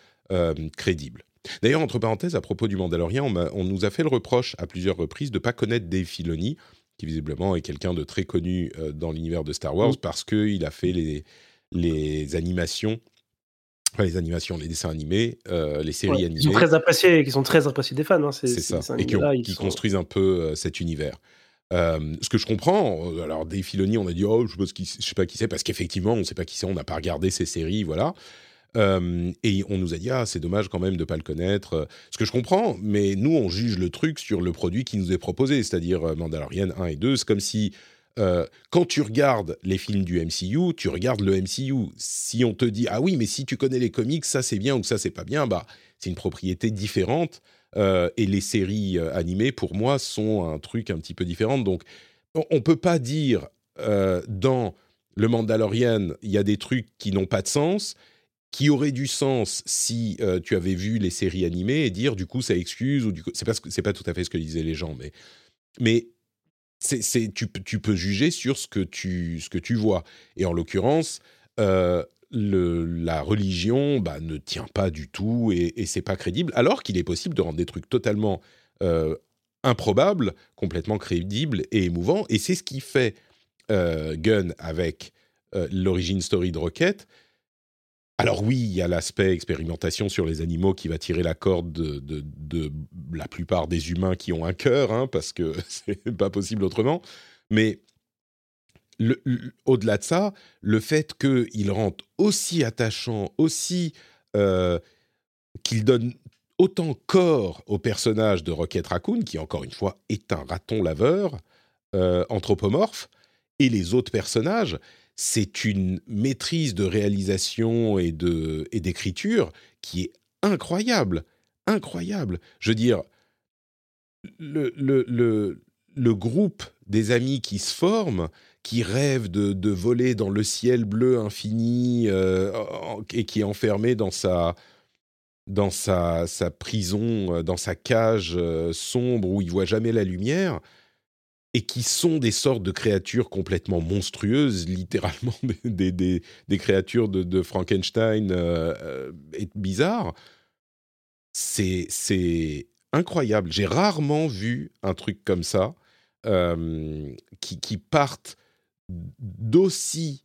crédibles. D'ailleurs, entre parenthèses, à propos du Mandalorien, on, nous a fait le reproche à plusieurs reprises de ne pas connaître Dave Filoni, qui visiblement est quelqu'un de très connu dans l'univers de Star Wars, mmh. parce qu'il a fait les les animations les animations, les dessins animés, euh, les séries animées. Qui sont très appréciés, qui sont très appréciés des fans. Hein, c'est ça, et qui, construisent un peu euh, cet univers. Euh, ce que je comprends, alors des Filoni, on a dit oh je sais, sais pas qui c'est parce qu'effectivement on ne sait pas qui c'est, on n'a pas regardé ces séries, voilà. Et on nous a dit ah c'est dommage quand même de pas le connaître. Ce que je comprends, mais nous on juge le truc sur le produit qui nous est proposé, c'est-à-dire Mandalorian 1 et 2. C'est comme si euh, quand tu regardes les films du MCU, tu regardes le MCU. Si on te dit ah oui, mais si tu connais les comics, ça c'est bien ou ça c'est pas bien, bah c'est une propriété différente. Euh, et les séries euh, animées, pour moi, sont un truc un petit peu différent. Donc, on, peut pas dire dans le Mandalorian, il y a des trucs qui n'ont pas de sens, qui auraient du sens si tu avais vu les séries animées et dire du coup ça excuse ou du coup c'est pas pas tout à fait ce que disaient les gens, mais mais c'est, tu, tu, peux juger sur ce que tu, ce que tu vois. Et en l'occurrence, euh, la religion bah, ne tient pas du tout et, et c'est pas crédible, alors qu'il est possible de rendre des trucs totalement euh, improbables, complètement crédibles et émouvants. Et c'est ce qui fait euh, Gun avec l'origine story de Rocket, alors oui, il y a l'aspect expérimentation sur les animaux qui va tirer la corde de, la plupart des humains qui ont un cœur, hein, parce que [LAUGHS] c'est pas possible autrement. Mais au-delà de ça, le fait qu'il rende aussi attachant, aussi euh, qu'il donne autant corps au personnage de Rocket Raccoon, qui encore une fois est un raton laveur euh, anthropomorphe, et les autres personnages, c'est une maîtrise de réalisation et de et d'écriture qui est incroyable, incroyable. Je veux dire, le, le, le, le groupe des amis qui se forment, qui rêvent de, de voler dans le ciel bleu infini euh, et qui est enfermé dans sa dans sa, sa prison, euh, dans sa cage euh, sombre où il voit jamais la lumière et qui sont des sortes de créatures complètement monstrueuses, littéralement [LAUGHS] des, créatures de, Frankenstein euh, et bizarres, c'est incroyable. J'ai rarement vu un truc comme ça euh, qui, qui partent d'aussi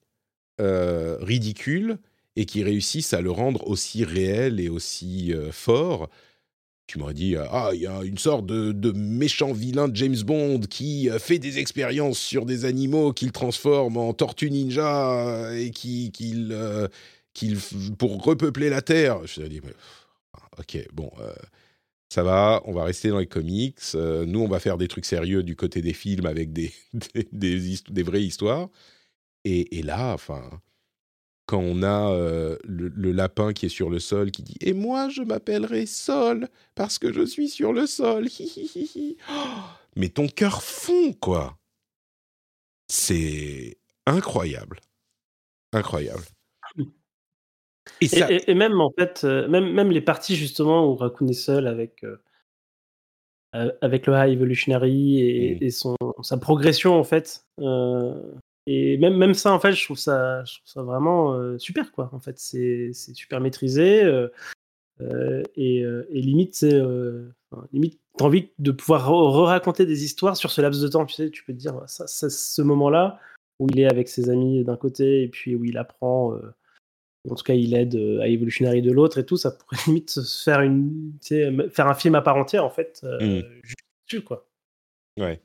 euh, ridicule et qui réussissent à le rendre aussi réel et aussi euh, fort tu m'aurais dit ah il y a une sorte de, méchant vilain de James Bond qui euh, fait des expériences sur des animaux qu'il transforme en tortue ninja et qui qu'il euh, pour repeupler la terre. Je dit mais, ok bon euh, ça va on va rester dans les comics euh, nous on va faire des trucs sérieux du côté des films avec des [LAUGHS] des, vraies histoires. Et là enfin quand on a euh, le, le, lapin qui est sur le sol qui dit Et moi, je m'appellerai Sol parce que je suis sur le sol. oh Mais ton cœur fond, quoi. C'est incroyable. Incroyable. Et, ça... et, et, même, en fait, euh, même, même les parties, justement, où Raccoon est seul avec. Euh, avec le High Evolutionary et, mmh. et son, sa progression en fait, euh, et même, même ça, en fait, je trouve ça, je trouve ça vraiment euh, super, quoi. En fait, c'est super maîtrisé. Euh, euh, et, et, limite, c'est. Enfin, limite, t'as envie de pouvoir re-raconter des histoires sur ce laps de temps. Tu sais, tu peux te dire, ça, ça ce moment-là, où il est avec ses amis d'un côté, et puis où il apprend. en tout cas, il aide à Evolutionary de l'autre et tout. Ça pourrait [LAUGHS] limite faire, une, faire un film à part entière, en fait, mmh. juste dessus, quoi. Ouais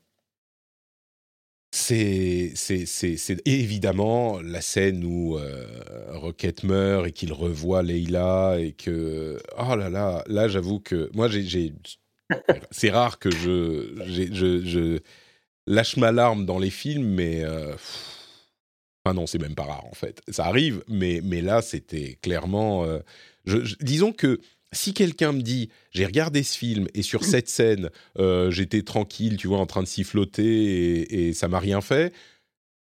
c'est évidemment la scène où euh, Rocket meurt et qu'il revoit Leila et que oh là là là j'avoue que moi j'ai c'est rare que je, je, lâche ma larme dans les films mais euh, enfin non c'est même pas rare en fait. Ça arrive mais mais là c'était clairement euh, disons que si quelqu'un me dit j'ai regardé ce film et sur [CLEARS THROAT] cette scène euh, j'étais tranquille, tu vois, en train de siffloter et, et ça m'a rien fait,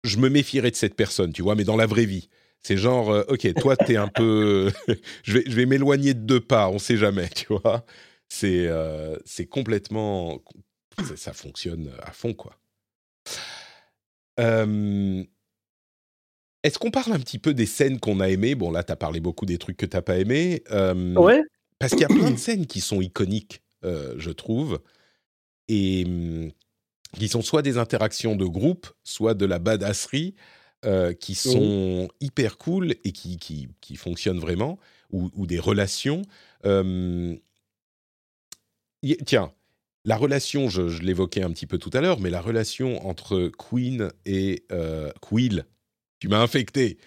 je me méfierais de cette personne, tu vois, mais dans la vraie vie. C'est genre, euh, ok, toi t'es un peu, [LAUGHS] je vais, je vais m'éloigner de deux pas, on sait jamais, tu vois. C'est, euh, c'est complètement, ça, ça, fonctionne à fond, quoi. Euh, est-ce qu'on parle un petit peu des scènes qu'on a aimées? Bon, là, t'as parlé beaucoup des trucs que t'as pas aimés. Euh, ouais. Parce qu'il y a plein de [CLEARS THROAT] scènes qui sont iconiques, euh, je trouve, et hum, qui sont soit des interactions de groupe, soit de la badasserie, euh, qui sont mmh. hyper cool et qui, qui, qui fonctionnent vraiment, ou, ou des relations. Euh, y, tiens, la relation, je, je l'évoquais un petit peu tout à l'heure, mais la relation entre Queen et euh, Quill, tu m'as infecté,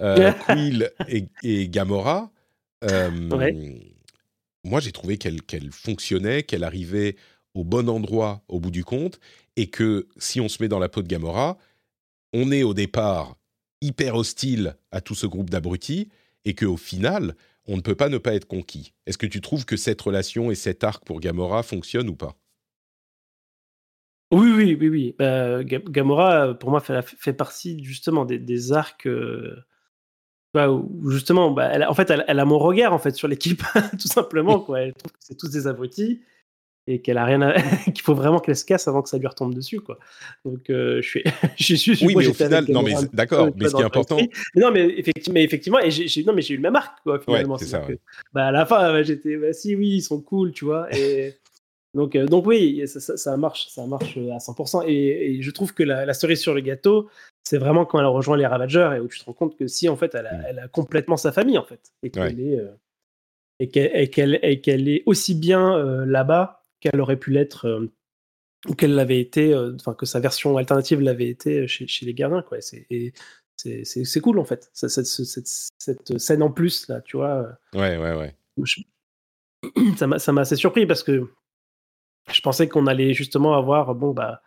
euh, [LAUGHS] Quill et, et Gamora. ouais moi, j'ai trouvé qu'elle qu fonctionnait, qu'elle arrivait au bon endroit au bout du compte, et que si on se met dans la peau de Gamora, on est au départ hyper hostile à tout ce groupe d'abrutis, et qu'au final, on ne peut pas ne pas être conquis. Est-ce que tu trouves que cette relation et cet arc pour Gamora fonctionnent ou pas? Oui, oui, oui, oui. Bah, Gamora, pour moi, fait, partie justement des, arcs euh, justement, bah, elle, en fait, elle, elle, a mon regard en fait sur l'équipe, [LAUGHS] tout simplement. Quoi. Elle trouve que c'est tous des abrutis et qu'elle a rien à... [LAUGHS] qu'il faut vraiment qu'elle se casse avant que ça lui retombe dessus quoi donc euh, je suis [LAUGHS] je suis oui mais au final non mais d'accord mais ce qui est important mais non mais effectivement mais effectivement et j'ai non mais j'ai eu le même arc quoi finalement ouais, c'est ça que, bah à la fin j'étais bah, si oui ils sont cool tu vois et donc euh, donc oui ça, ça, ça, marche ça marche à 100% et, et je trouve que la, la, cerise sur le gâteau c'est vraiment quand elle rejoint les Ravageurs et où tu te rends compte que si en fait elle a, mmh. elle a complètement sa famille en fait et qu'elle ouais. est euh, et qu'elle et est aussi bien euh, là-bas qu'elle aurait pu l'être euh, ou qu'elle l'avait été enfin que sa version alternative l'avait été chez, chez, les gardiens quoi c'est c'est cool en fait cette, cette, cette, cette, scène en plus là tu vois ouais ouais ouais je, [CLEARS THROAT] ça m'a assez surpris parce que je pensais qu'on allait justement avoir bon bah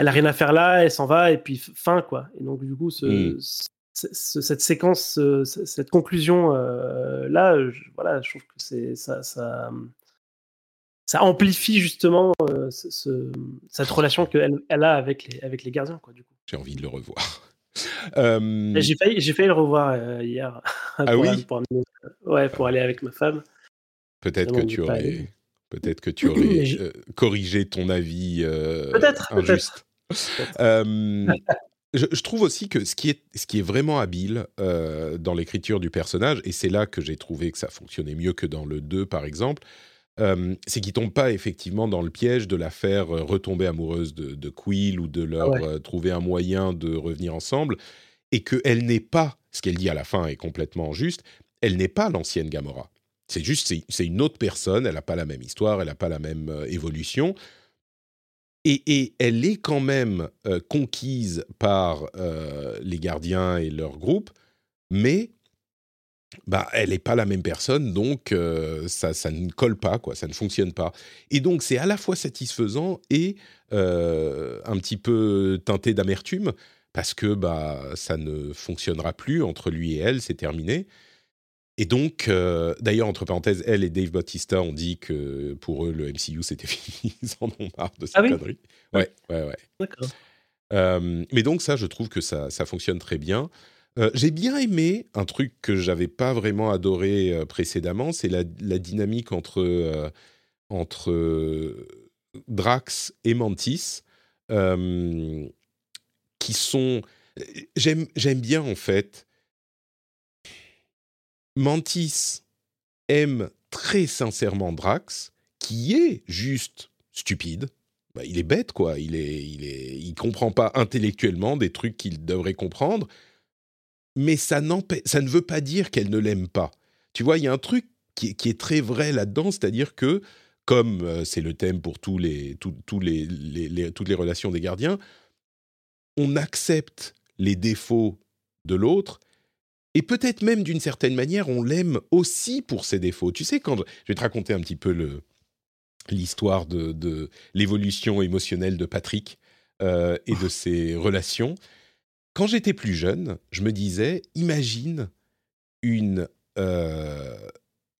elle a rien à faire là, elle s'en va et puis fin quoi. Et donc du coup, ce, Mm. ce- cette séquence, ce- ce- cette conclusion euh, là, je, voilà, je trouve que c'est ça, ça, ça amplifie justement euh, ce- ce- cette relation qu'elle elle a avec les, avec les gardiens quoi. Du coup, J'ai envie de le revoir. [LAUGHS] Euh, j'ai failli, j'ai failli le revoir euh, hier. [LAUGHS] Ah pour, oui pour amener- ouais, pour aller avec ma femme. peut-être que tu aurais, peut-être que tu aurais [CLEARS THROAT] euh, corrigé ton avis euh, Peut-être, injuste. Euh, je, je trouve aussi que ce qui est, ce qui est vraiment habile euh, dans l'écriture du personnage, et c'est là que j'ai trouvé que ça fonctionnait mieux que dans le 2 par exemple, euh, c'est qu'il tombe pas effectivement dans le piège de la faire retomber amoureuse de, de Quill ou de leur Ouais. euh, trouver un moyen de revenir ensemble, et qu'elle n'est pas, ce qu'elle dit à la fin est complètement juste, elle n'est pas l'ancienne Gamora. C'est juste, c'est- c'est une autre personne, elle n'a pas la même histoire, elle n'a pas la même euh, évolution. Et, elle est quand même euh, conquise par euh, les gardiens et leur groupe, mais bah, elle n'est pas la même personne, donc euh, ça, ça ne colle pas, quoi, ça ne fonctionne pas. Et donc c'est à la fois satisfaisant et un petit peu teinté d'amertume, parce que bah, ça ne fonctionnera plus entre lui et elle, c'est terminé. Et donc, euh, d'ailleurs, entre parenthèses, elle et Dave Bautista ont dit que pour eux, le MCU, c'était [LAUGHS] fini. Ils en ont marre de ces Ah oui conneries. Ouais, ouais, ouais. D'accord. Euh, mais donc ça, je trouve que ça, ça fonctionne très bien. Euh, J'ai bien aimé un truc que j'avais pas vraiment adoré précédemment, c'est la, la dynamique entre, entre Drax et Mantis, qui sont... J'aime j'aime bien en fait. Mantis aime très sincèrement Drax, qui est juste stupide. Bah, il est bête, quoi. Il est, comprend pas intellectuellement des trucs qu'il devrait comprendre. Mais ça, ça ne veut pas dire qu'elle ne l'aime pas. Tu vois, il y a un truc qui, est- très vrai là-dedans, c'est-à-dire que, comme euh, c'est le thème pour les- les- toutes les relations des gardiens, on accepte les défauts de l'autre et peut-être même d'une certaine manière, on l'aime aussi pour ses défauts. Tu sais, quand je vais te raconter un petit peu le, l'histoire de, de l'évolution émotionnelle de Patrick euh, et de ses relations. Quand j'étais plus jeune, je me disais, imagine une, euh,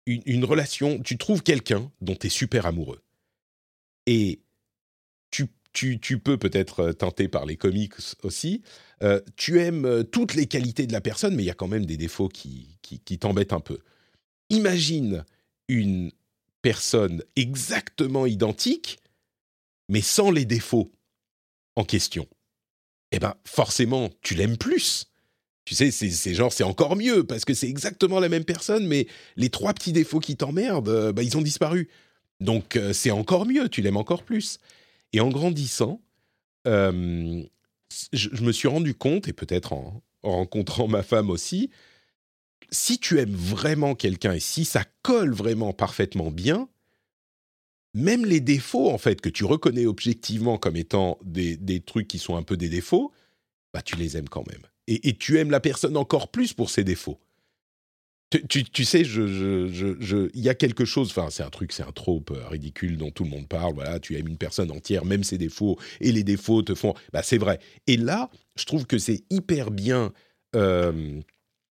une, une relation, tu trouves quelqu'un dont tu es super amoureux. Et tu, tu, peux peut-être euh, tenter par les comics aussi. euh, tu aimes euh, toutes les qualités de la personne, mais il y a quand même des défauts qui, t'embêtent un peu. Imagine une personne exactement identique, mais sans les défauts en question. Eh ben, forcément, tu l'aimes plus. Tu sais, c'est genre, c'est encore mieux, parce que c'est exactement la même personne, mais les trois petits défauts qui t'emmerdent, bah, ils ont disparu. Donc, c'est encore mieux, tu l'aimes encore plus. Et en grandissant, euh, je, me suis rendu compte, et peut-être en, en rencontrant ma femme aussi, si tu aimes vraiment quelqu'un et si ça colle vraiment parfaitement bien, même les défauts, en fait, que tu reconnais objectivement comme étant des, des trucs qui sont un peu des défauts, bah, tu les aimes quand même. Et tu aimes la personne encore plus pour ses défauts. Tu, sais, je, y a quelque chose, enfin, c'est un truc, c'est un trope euh, ridicule dont tout le monde parle. Voilà, tu aimes une personne entière, même ses défauts, et les défauts te font. Bah, c'est vrai. Et là, je trouve que c'est hyper bien euh,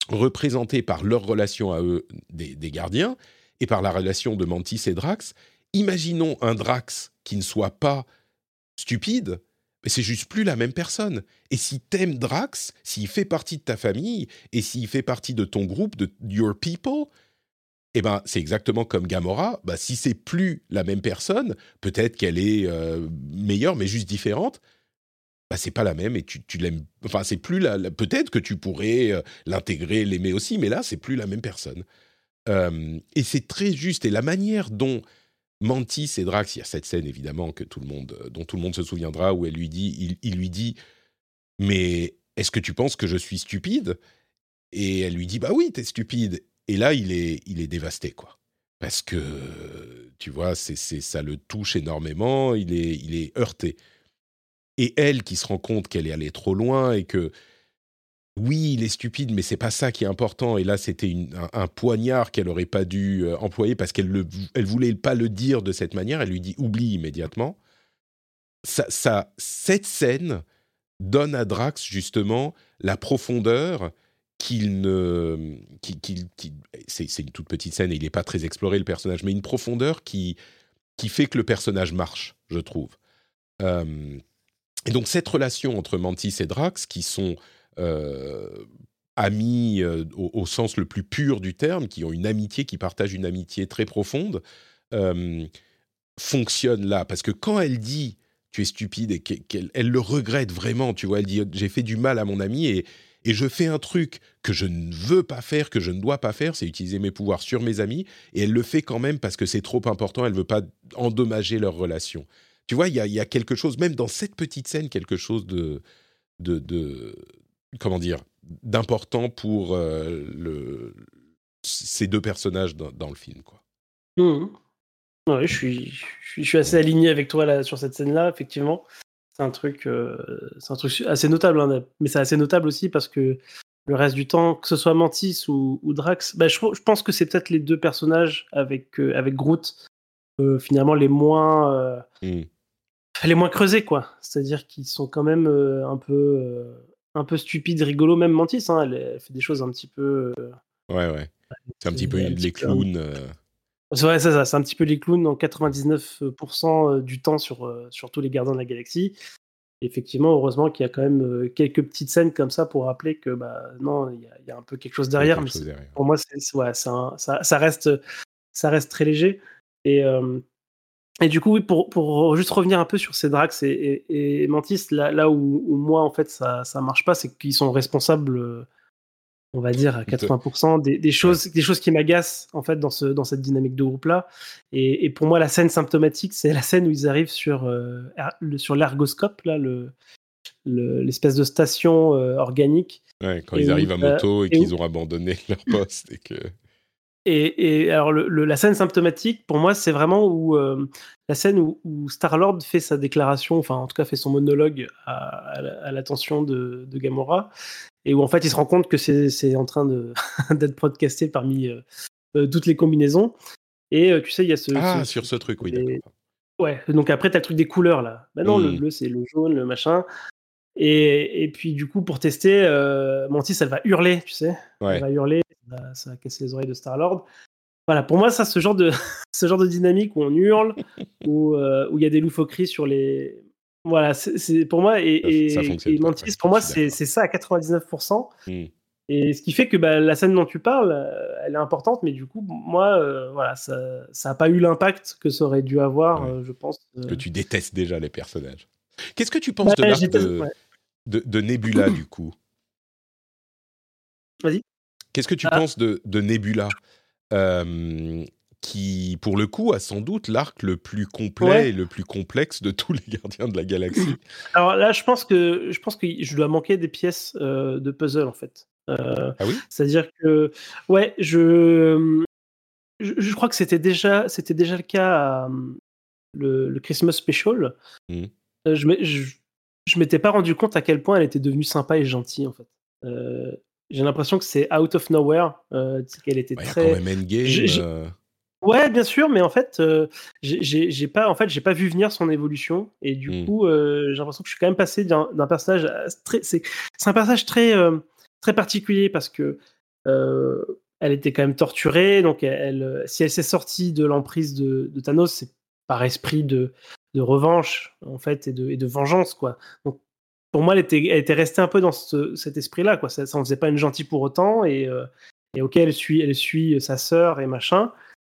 représenté par leur relation à eux, des gardiens, et par la relation de Mantis et Drax. Imaginons un Drax qui ne soit pas stupide, mais c'est juste plus la même personne. Et si t'aimes Drax, s'il fait partie de ta famille et s'il fait partie de ton groupe, de your people, eh ben c'est exactement comme Gamora. Bah, si c'est plus la même personne, peut-être qu'elle est euh, meilleure, mais juste différente. Bah, c'est pas la même et tu, l'aimes. Enfin, c'est plus la. la- peut-être que tu pourrais euh, l'intégrer, l'aimer aussi, mais là, c'est plus la même personne. Euh, et c'est très juste. Et la manière dont Mantis et Drax, il y a cette scène évidemment que tout le monde, euh, dont tout le monde se souviendra, où elle lui dit, il, lui dit, mais est-ce que tu penses que je suis stupide? Et elle lui dit, bah oui, t'es stupide. Et là, il est, il est dévasté, quoi. Parce que, tu vois, c'est, ça le touche énormément, il est, il est heurté. Et elle qui se rend compte qu'elle est allée trop loin et que, oui, il est stupide, mais c'est pas ça qui est important. Et là, c'était un, poignard qu'elle aurait pas dû euh, employer parce qu'elle ne voulait pas le dire de cette manière. Elle lui dit oublie immédiatement. ça, cette scène donne à Drax justement la profondeur qu'il ne, c'est, une toute petite scène et il n'est pas très exploré le personnage, mais une profondeur qui qui fait que le personnage marche, je trouve. Euh, et donc cette relation entre Mantis et Drax, qui sont amis euh, au, sens le plus pur du terme, qui ont une amitié, qui partagent une amitié très profonde, fonctionne là. Parce que quand elle dit tu es stupide et qu'elle elle le regrette vraiment, tu vois, elle dit j'ai fait du mal à mon ami et, et je fais un truc que je ne veux pas faire, que je ne dois pas faire, c'est utiliser mes pouvoirs sur mes amis, et elle le fait quand même parce que c'est trop important, elle veut pas endommager leur relation. Tu vois, il y a, quelque chose, même dans cette petite scène, quelque chose de, de, comment dire, d'important pour euh, le, ces deux personnages dans, le film, quoi. Mmh. je suis, je suis, assez aligné avec toi là, sur cette scène-là, effectivement c'est un truc, euh, c'est un truc assez notable, hein, mais c'est assez notable aussi parce que le reste du temps, que ce soit Mantis ou, Drax, bah, je, pense que c'est peut-être les deux personnages avec euh, avec Groot euh, finalement les moins mmh. les moins creusés quoi. C'est-à-dire qu'ils sont quand même un peu un peu stupides, rigolos. Même Mantis, hein, elle, fait des choses un petit peu. ouais ouais. C'est un petit peu les clowns. Ouais, c'est ça, c'est un petit peu les clowns dans 99% du temps sur, sur tous les gardiens de la galaxie. effectivement, heureusement qu'il y a quand même quelques petites scènes comme ça pour rappeler que bah, non, il y, a un peu quelque chose derrière. mais pour moi, c'est, ouais, ça, ça, reste, ça reste très léger. Et, et du coup, oui, pour, pour juste revenir un peu sur ces Drax et, et, Mantis, là, là où, où, moi, en fait, ça, ça marche pas, c'est qu'ils sont responsables on va dire à 80% des, choses, des choses qui m'agacent en fait dans, ce, dans cette dynamique de groupe là. Et, pour moi, la scène symptomatique, c'est la scène où ils arrivent sur, euh, sur l'ergoscope là, le, l'espèce de station euh, organique. quand ils arrivent à moto et, qu'ils ont abandonné [LAUGHS] leur poste et que. Et, alors la scène symptomatique, pour moi, c'est vraiment où euh, la scène où, Star Lord fait sa déclaration, enfin en tout cas fait son monologue à, l'attention de, de, Gamora, et où en fait il se rend compte que c'est en train [LAUGHS] d'être broadcasté parmi euh, euh, toutes les combinaisons. Et tu sais, il y a ce. Ah, sur ce truc, oui. Ouais, donc après, tu as le truc des couleurs là. Bah non, le mmh. bleu, c'est le jaune, le machin. Et, et, puis, du coup, pour tester, Mantis, elle va hurler, tu sais. Elle va hurler, ça va casser les oreilles de Star-Lord. Voilà, pour moi, ça, ce genre de, [LAUGHS] ce genre de dynamique où on hurle, [LAUGHS] où euh, il y a des loufoqueries sur les. Voilà, c'est pour moi, et, et, Mantis, pour moi, c'est ça à 99%. Hmm. Et ce qui fait que bah, la scène dont tu parles, euh, elle est importante, mais du coup, moi, euh, voilà, ça n'a pas eu l'impact que ça aurait dû avoir, je pense. Parce que tu détestes déjà les personnages. Qu'est-ce que tu penses de l'arc de, de, de, Nebula, du coup? Vas-y. Qu'est-ce que tu ah. penses de, Nebula qui, pour le coup, a sans doute l'arc le plus complet et le plus complexe de tous les gardiens de la galaxie? [LAUGHS] Alors là, je pense que je pense que je dois manquer des pièces de puzzle en fait. ah oui? C'est-à-dire que ouais, je, je, crois que c'était déjà c'était déjà le cas à le, Christmas Special. Mmh. je, je, je m'étais pas rendu compte à quel point elle était devenue sympa et gentille en fait j'ai l'impression que c'est out of nowhere, euh, qu'elle était très. quand même Endgame. Euh. Ouais, bien sûr, mais en fait, euh, j'ai pas, en fait, j'ai pas vu venir son évolution, et du mmh. coup, euh, j'ai l'impression que je suis quand même passé d'un personnage très, c'est un personnage très, très particulier parce que elle était quand même torturée, donc elle, si elle s'est sortie de l'emprise de, de, Thanos, c'est par esprit de, de revanche en fait et de, et de vengeance, quoi. Donc pour moi, elle était, restée un peu dans cet esprit-là. Quoi. Ça ne faisait pas une gentille pour autant. Et, euh, ok, elle suit, elle suit sa sœur et machin.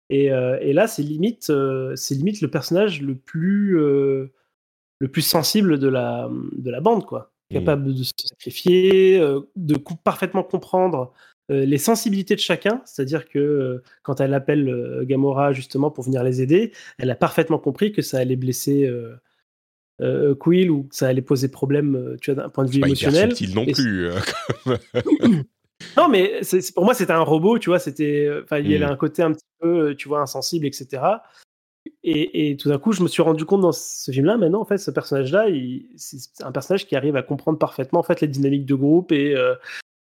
Et, euh, là, c'est limite, euh, c'est limite le personnage le plus, le plus sensible de la, de la bande. Quoi. Capable de se sacrifier, de parfaitement comprendre les sensibilités de chacun, c'est-à-dire que quand elle appelle Gamora justement pour venir les aider, elle a parfaitement compris que ça allait blesser euh, Quill où ça allait poser problème euh, tu vois, d'un point de vue pas émotionnel. Hyper non plus. Euh, [LAUGHS] non, mais pour moi, c'était un robot, tu vois, c'était, enfin, il y avait hmm. un côté un petit peu, tu vois, insensible, etc. Et, et tout d'un coup, je me suis rendu compte dans ce film-là, maintenant, en fait, ce personnage-là, c'est un personnage qui arrive à comprendre parfaitement, en fait, les dynamiques de groupe et,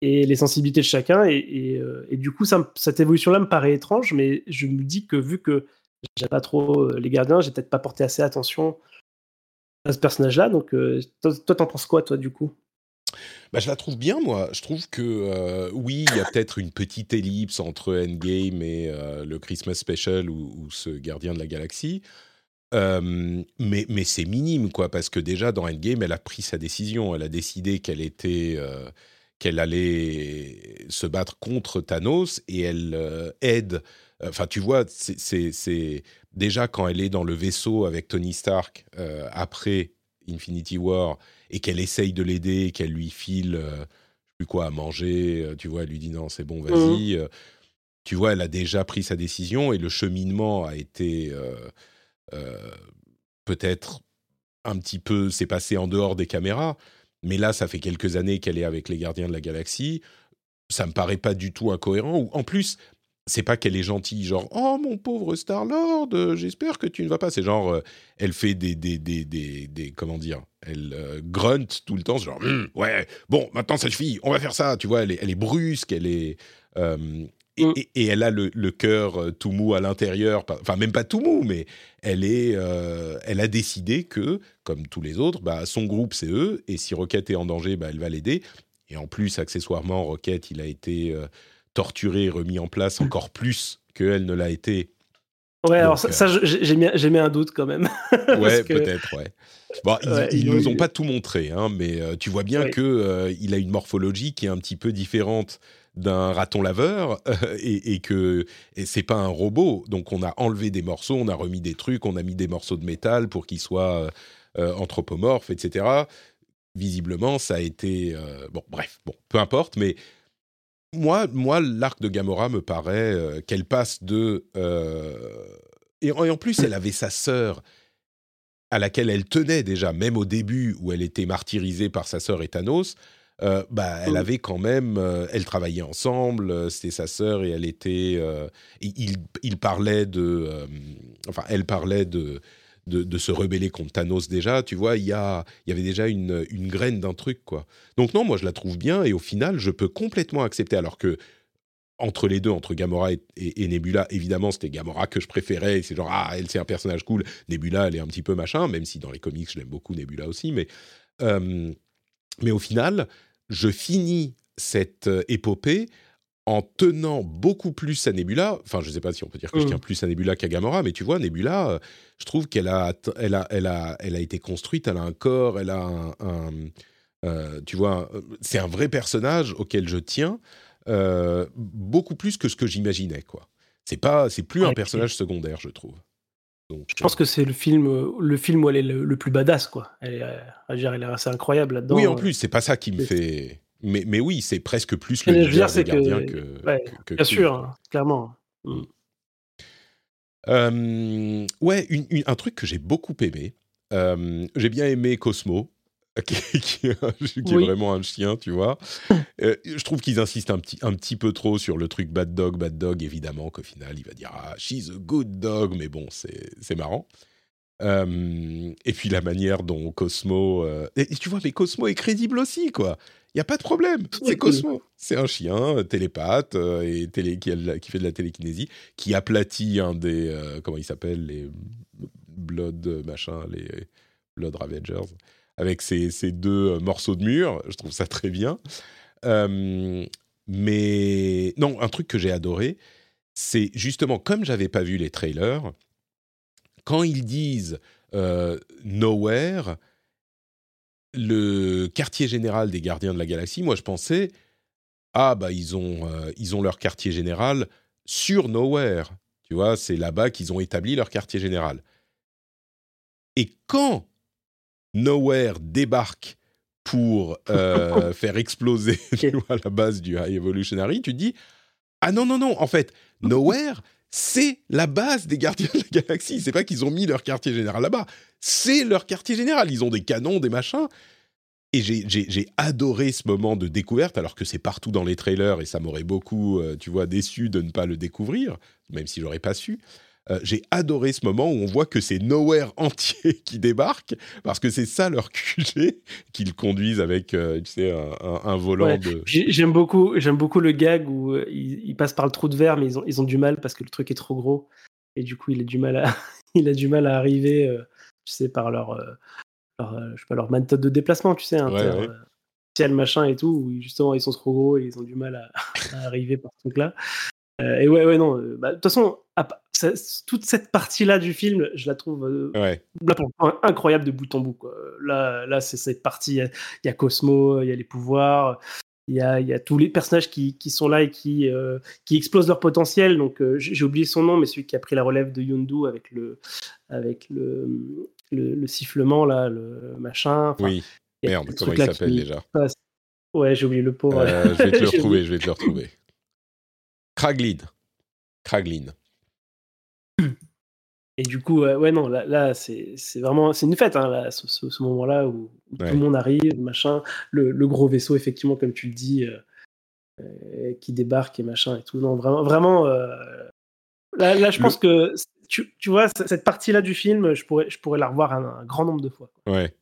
et les sensibilités de chacun. Et, et du coup, ça, cette évolution-là me paraît étrange, mais je me dis que vu que j'ai pas trop les gardiens, j'ai peut-être pas porté assez attention à ce personnage-là. Donc, toi, t'en penses quoi, toi, du coup? Bah, je la trouve bien, moi. Je trouve que, oui, il y a peut-être une petite ellipse entre Endgame et le Christmas Special ou, ce Gardien de la Galaxie. mais mais c'est minime, quoi, parce que déjà, dans Endgame, elle a pris sa décision. Elle a décidé qu'elle était qu'elle allait se battre contre Thanos et elle euh, aide. Enfin, tu vois, c'est déjà quand elle est dans le vaisseau avec Tony Stark euh, après Infinity War et qu'elle essaye de l'aider, qu'elle lui file euh, plus quoi à manger, tu vois, elle lui dit non, c'est bon, vas-y. Mmh. tu vois, elle a déjà pris sa décision et le cheminement a été peut-être un petit peu, s'est passé en dehors des caméras mais là, ça fait quelques années qu'elle est avec les Gardiens de la Galaxie. Ça me paraît pas du tout incohérent. En plus, c'est pas qu'elle est gentille, genre oh mon pauvre Star Lord, j'espère que tu ne vas pas. C'est genre euh, elle fait des des, des, des, comment dire, elle euh, grunt tout le temps, genre hum, ouais bon maintenant ça suffit, on va faire ça. Tu vois, elle est, elle est brusque, elle est euh, Mm. et, elle a le, cœur euh, tout mou à l'intérieur, enfin même pas tout mou, mais elle est, euh, elle a décidé que, comme tous les autres, bah, son groupe c'est eux, et si Rocket est en danger, bah, elle va l'aider. Et en plus, accessoirement, Rocket, il a été euh, torturé et remis en place encore plus qu'elle ne l'a été. Ouais, alors ça, j'ai mis, un doute quand même. [LAUGHS] ouais, peut-être, ouais. Bon, ils, ne nous ont pas tout montré, hein, mais tu vois bien que il a une morphologie qui est un petit peu différente d'un raton laveur et, et, que et c'est pas un robot. Donc on a enlevé des morceaux, on a remis des trucs, on a mis des morceaux de métal pour qu'il soit euh, euh, anthropomorphe, etc. Visiblement, ça a été euh, bon. Bref, bon, peu importe. Mais moi, moi, l'arc de Gamora me paraît qu'elle passe de et, en plus, elle avait sa sœur à laquelle elle tenait déjà, même au début où elle était martyrisée par sa sœur et Thanos. Euh, bah, elle avait quand même, euh, elle travaillait ensemble, euh, c'était sa sœur et elle était, il, il, parlait de, enfin, elle parlait de, de, se rebeller contre Thanos déjà, tu vois, il y, y avait déjà une, une graine d'un truc, quoi. Donc non, moi je la trouve bien et au final, je peux complètement accepter, alors que entre les deux, entre Gamora et, Nebula, évidemment, c'était Gamora que je préférais. C'est genre, ah, elle, c'est un personnage cool. Nebula, elle est un petit peu machin, même si dans les comics, je l'aime beaucoup, Nebula aussi. Mais, mais au final, je finis cette euh, épopée en tenant beaucoup plus à Nebula. Enfin, je ne sais pas si on peut dire que je mmh. tiens plus à Nebula qu'à Gamora, mais tu vois, Nebula, euh, je trouve qu'elle a, elle a, elle a, elle a été construite, elle a un corps, elle a un, euh, tu vois, c'est un vrai personnage auquel je tiens beaucoup plus que ce que j'imaginais, quoi. C'est pas, c'est plus un personnage secondaire, je trouve. je pense que c'est le film, le film où elle est le, plus badass, quoi. Elle est, elle est assez incroyable là-dedans. Oui, en plus, c'est pas ça qui me fait. Mais, mais oui, c'est presque plus le leader des gardiens que, que, Bien sûr, hein, clairement. Mm. Euh, ouais, un truc que j'ai beaucoup aimé. Euh, j'ai bien aimé Cosmo, [LAUGHS] qui, est vraiment un chien, tu vois. [LAUGHS] Euh, je trouve qu'ils insistent un petit, un petit peu trop sur le truc bad dog, bad dog, évidemment, qu'au final, il va dire Ah, she's a good dog, mais bon, c'est marrant. Euh, et puis la manière dont Cosmo. Euh, et, tu vois, mais Cosmo est crédible aussi, quoi. Il n'y a pas de problème. C'est Cosmo. C'est un chien télépathe et télé, qui, qui, fait de la télékinésie, qui aplatit un des. comment il s'appelle Les Blood machin, les Blood Ravagers avec ces, deux euh, morceaux de mur. Je trouve ça très bien. Euh, mais non, un truc que j'ai adoré, c'est justement comme j'avais pas vu les trailers, quand ils disent euh, Nowhere, le quartier général des Gardiens de la Galaxie, moi je pensais ah bah ils ont ils ont leur quartier général sur Nowhere, tu vois, c'est là-bas qu'ils ont établi leur quartier général. Et quand Nowhere débarque pour euh, [LAUGHS] faire exploser la base du High Evolutionary, tu te dis ah non non non en fait Nowhere c'est la base des gardiens de la galaxie. C'est pas qu'ils ont mis leur quartier général là-bas, c'est leur quartier général. Ils ont des canons, des machins. Et j'ai adoré ce moment de découverte, alors que c'est partout dans les trailers et ça m'aurait beaucoup, euh, tu vois, déçu de ne pas le découvrir, même si j'aurais pas su. Euh, j'ai adoré ce moment où on voit que c'est Nowhere [LAUGHS] entier qui débarque, parce que c'est ça leur [LAUGHS] QG, qu'ils conduisent avec, euh, tu sais, un, volant de... J'aime beaucoup, le gag où euh, ils, passent par le trou de verre, mais ils ont, ils ont du mal parce que le truc est trop gros. Et du coup, il a du mal à, [LAUGHS] il a du mal à arriver, tu sais, par leur leur, je sais pas, leur méthode de déplacement, tu sais, ciel machin et tout, où justement ils sont trop gros et ils ont du mal à, arriver par ce truc-là. et ouais, ouais, non. Bah, de toute façon, toute cette partie-là du film, je la trouve incroyable de bout en bout. Quoi. Là, là c'est cette partie. Il y, a Cosmo, il y a les pouvoirs, il y a, y a, tous les personnages qui, qui sont là et qui, euh, qui explosent leur potentiel. Donc, euh, j'ai oublié son nom, mais celui qui a pris la relève de Yondu avec le, avec le, le, sifflement, là, le machin. oui, merde, comment il s'appelle déjà Ouais, j'ai oublié le pauvre. Euh, je vais te le [LAUGHS] retrouver, je vais te le retrouver. Kraglin. Kraglin. Et du coup, ouais, non, là, là c'est vraiment c'est une fête, hein, là, ce, ce, moment-là où, tout le monde arrive, machin, le, le, gros vaisseau, effectivement, comme tu le dis, euh, euh, qui débarque et machin et tout. Non, vraiment, vraiment euh, là, là, je pense que tu, tu, vois, cette partie-là du film, je pourrais, je pourrais la revoir un, grand nombre de fois. Ouais.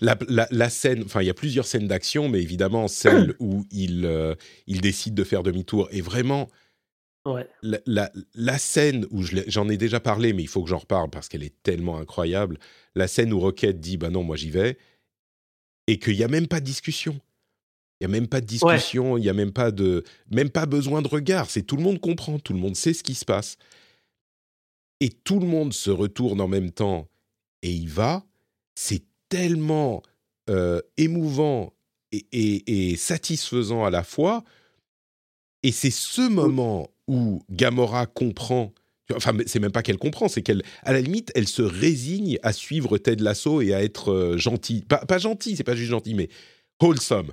La, la, la, scène, enfin, il y a plusieurs scènes d'action, mais évidemment, celle [CLEARS THROAT] où il, il décide de faire demi-tour est vraiment la, scène où j'en ai déjà parlé, mais il faut que j'en reparle parce qu'elle est tellement incroyable. La scène où Rocket dit Bah non, moi j'y vais, et qu'il n'y a même pas de discussion. Il n'y a même pas de discussion, il n'y a même pas, de, même pas besoin de regard. C'est tout le monde comprend, tout le monde sait ce qui se passe. Et tout le monde se retourne en même temps et il va. C'est tellement euh, émouvant et, satisfaisant à la fois. Et c'est ce moment où Gamora comprend enfin c'est même pas qu'elle comprend, c'est qu'elle, à la limite, elle se résigne à suivre Ted Lasso et à être euh, gentille. Pas, pas gentille, c'est pas juste gentil, mais wholesome.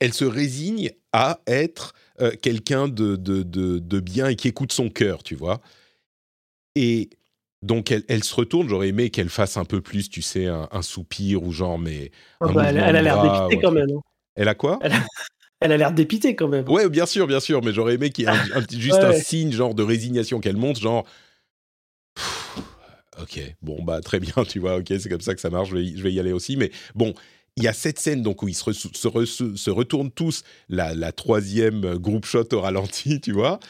Elle se résigne à être euh, quelqu'un de, de, de, bien et qui écoute son cœur, tu vois. Et donc elle, elle se retourne. J'aurais aimé qu'elle fasse un peu plus, tu sais, un, soupir ou genre, mais. Oh, bah, elle, a l'air dépitée quand même. Hein. Elle a quoi? Elle a l'air dépitée quand même. Ouais, bien sûr, bien sûr, mais j'aurais aimé qu'il y ait un, juste un [LAUGHS] signe genre de résignation qu'elle monte, genre. ok, bon bah très bien, tu vois, ok, c'est comme ça que ça marche, je vais, je vais, y aller aussi. Mais bon, il y a cette scène donc où ils se, se, retournent tous, la, la, troisième groupe shot au ralenti, [LAUGHS] tu vois.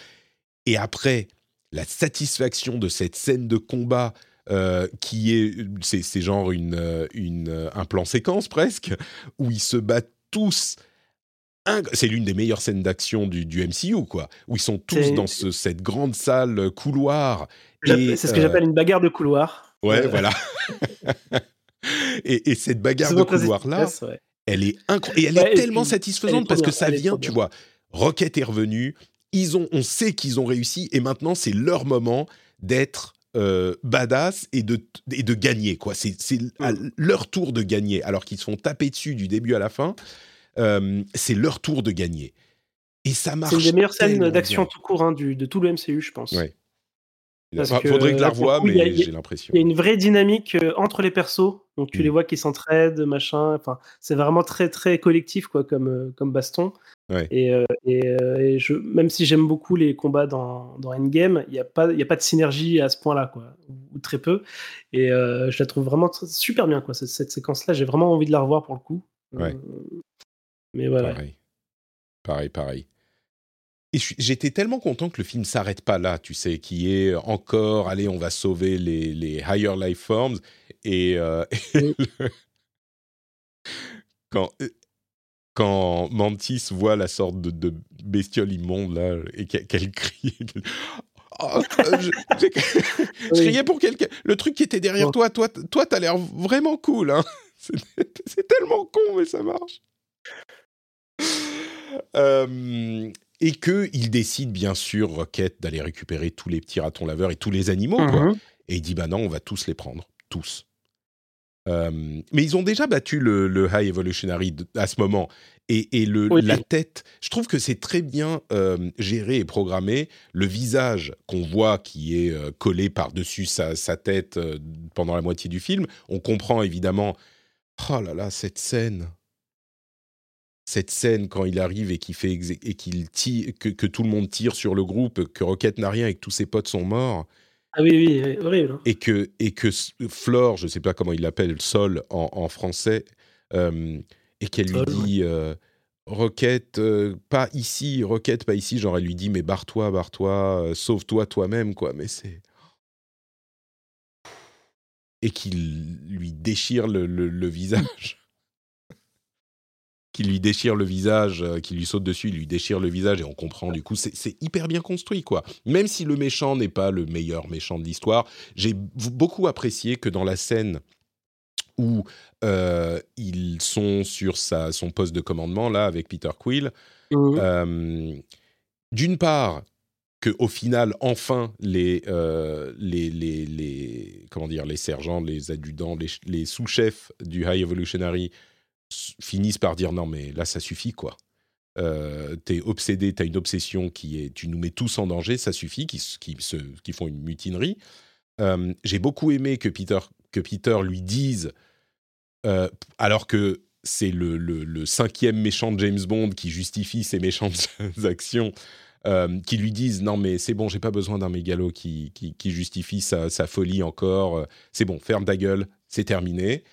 Et après, la satisfaction de cette scène de combat. Euh, qui est, c'est genre une, une, un plan séquence presque, où ils se battent tous c'est l'une des meilleures scènes d'action du, MCU, quoi, où ils sont tous dans cette grande salle euh, couloir. C'est ce que euh, j'appelle une bagarre de couloir. Ouais, euh, voilà. [LAUGHS] et, cette bagarre de couloir là, elle est incroyable et elle est tellement satisfaisante parce que ça vient, tu vois. Rocket est revenu, ils ont, on sait qu'ils ont réussi et maintenant c'est leur moment d'être badass et de, et de gagner quoi. C'est mm. leur tour de gagner alors qu'ils se font taper dessus du début à la fin. Euh, c'est leur tour de gagner. Et ça marche. C'est une des meilleures scènes d'action tout court hein, du, de tout le MCU, je pense. Ouais. Il faudrait que je la revoie, mais j'ai l'impression. Il y a une vraie dynamique euh, entre les persos. Donc tu les mm. vois qui s'entraident, machin. Enfin, c'est vraiment très très collectif quoi, comme euh, comme baston. Ouais. Et, et, je, même si j'aime beaucoup les combats dans, dans Endgame, il n'y a pas a pas de synergie à ce point-là quoi, ou, très peu. Et je la trouve vraiment super bien quoi. Cette, cette séquence-là, j'ai vraiment envie de la revoir pour le coup. Ouais. Mais voilà. Pareil. Pareil, pareil. Et j'étais tellement content que le film s'arrête pas là, tu sais, qui est encore, allez, on va sauver les, les higher life forms. Et, euh, [LAUGHS] quand, euh, quand Mantis voit la sorte de, de bestiole immonde là, et qu'elle crie. Oh, [LAUGHS] je, [LAUGHS] je, criais pour quelqu'un. Le truc qui était derrière toi, toi, toi, t'as l'air vraiment cool. Hein C'est tellement con, mais ça marche. Euh, et qu'il décide bien sûr, Rocket, d'aller récupérer tous les petits ratons laveurs et tous les animaux. Mhm. Et il dit, bah non, on va tous les prendre, tous. Euh, mais ils ont déjà battu le, High Evolutionary à ce moment. Et, le, la tête, je trouve que c'est très bien euh, géré et programmé. Le visage qu'on voit qui est collé par-dessus sa, sa, tête pendant la moitié du film, on comprend évidemment, oh là là, cette scène, cette scène quand il arrive et qu'il fait et qu'il tire, que, tout le monde tire sur le groupe, que Rocket n'a rien et que tous ses potes sont morts. Ah oui, oui, horrible. Hein. Et que, et que Flore, je ne sais pas comment il l'appelle, Sol en, français, euh, et qu'elle lui dit euh, Rocket, euh, pas ici, Rocket, pas ici. Genre, elle lui dit Mais barre-toi, barre-toi, sauve-toi toi-même, quoi. Mais c'est. et qu'il lui déchire le, le visage qui lui déchire le visage, euh, qui lui saute dessus, il lui déchire le visage et on comprend du coup. C'est hyper bien construit, quoi. Même si le méchant n'est pas le meilleur méchant de l'histoire, j'ai beaucoup apprécié que dans la scène où euh, ils sont sur sa, son poste de commandement, là, avec Peter Quill, mmh. euh, d'une part, que au final, enfin, les, les, les, les, comment dire, les sergents, les adjudants, les, les sous-chefs du High Evolutionary finissent par dire non mais là ça suffit quoi. Euh, t'es obsédé, t'as une obsession qui est, tu nous mets tous en danger, ça suffit, qui, se, qui font une mutinerie. Euh, j'ai beaucoup aimé que Peter, que Peter lui dise, euh, alors que c'est le, le, cinquième méchant de James Bond qui justifie ses méchantes [LAUGHS] actions, euh, qui lui dise non mais c'est bon, j'ai pas besoin d'un mégalo qui, qui, qui justifie sa, sa, folie encore, c'est bon, ferme ta gueule, c'est terminé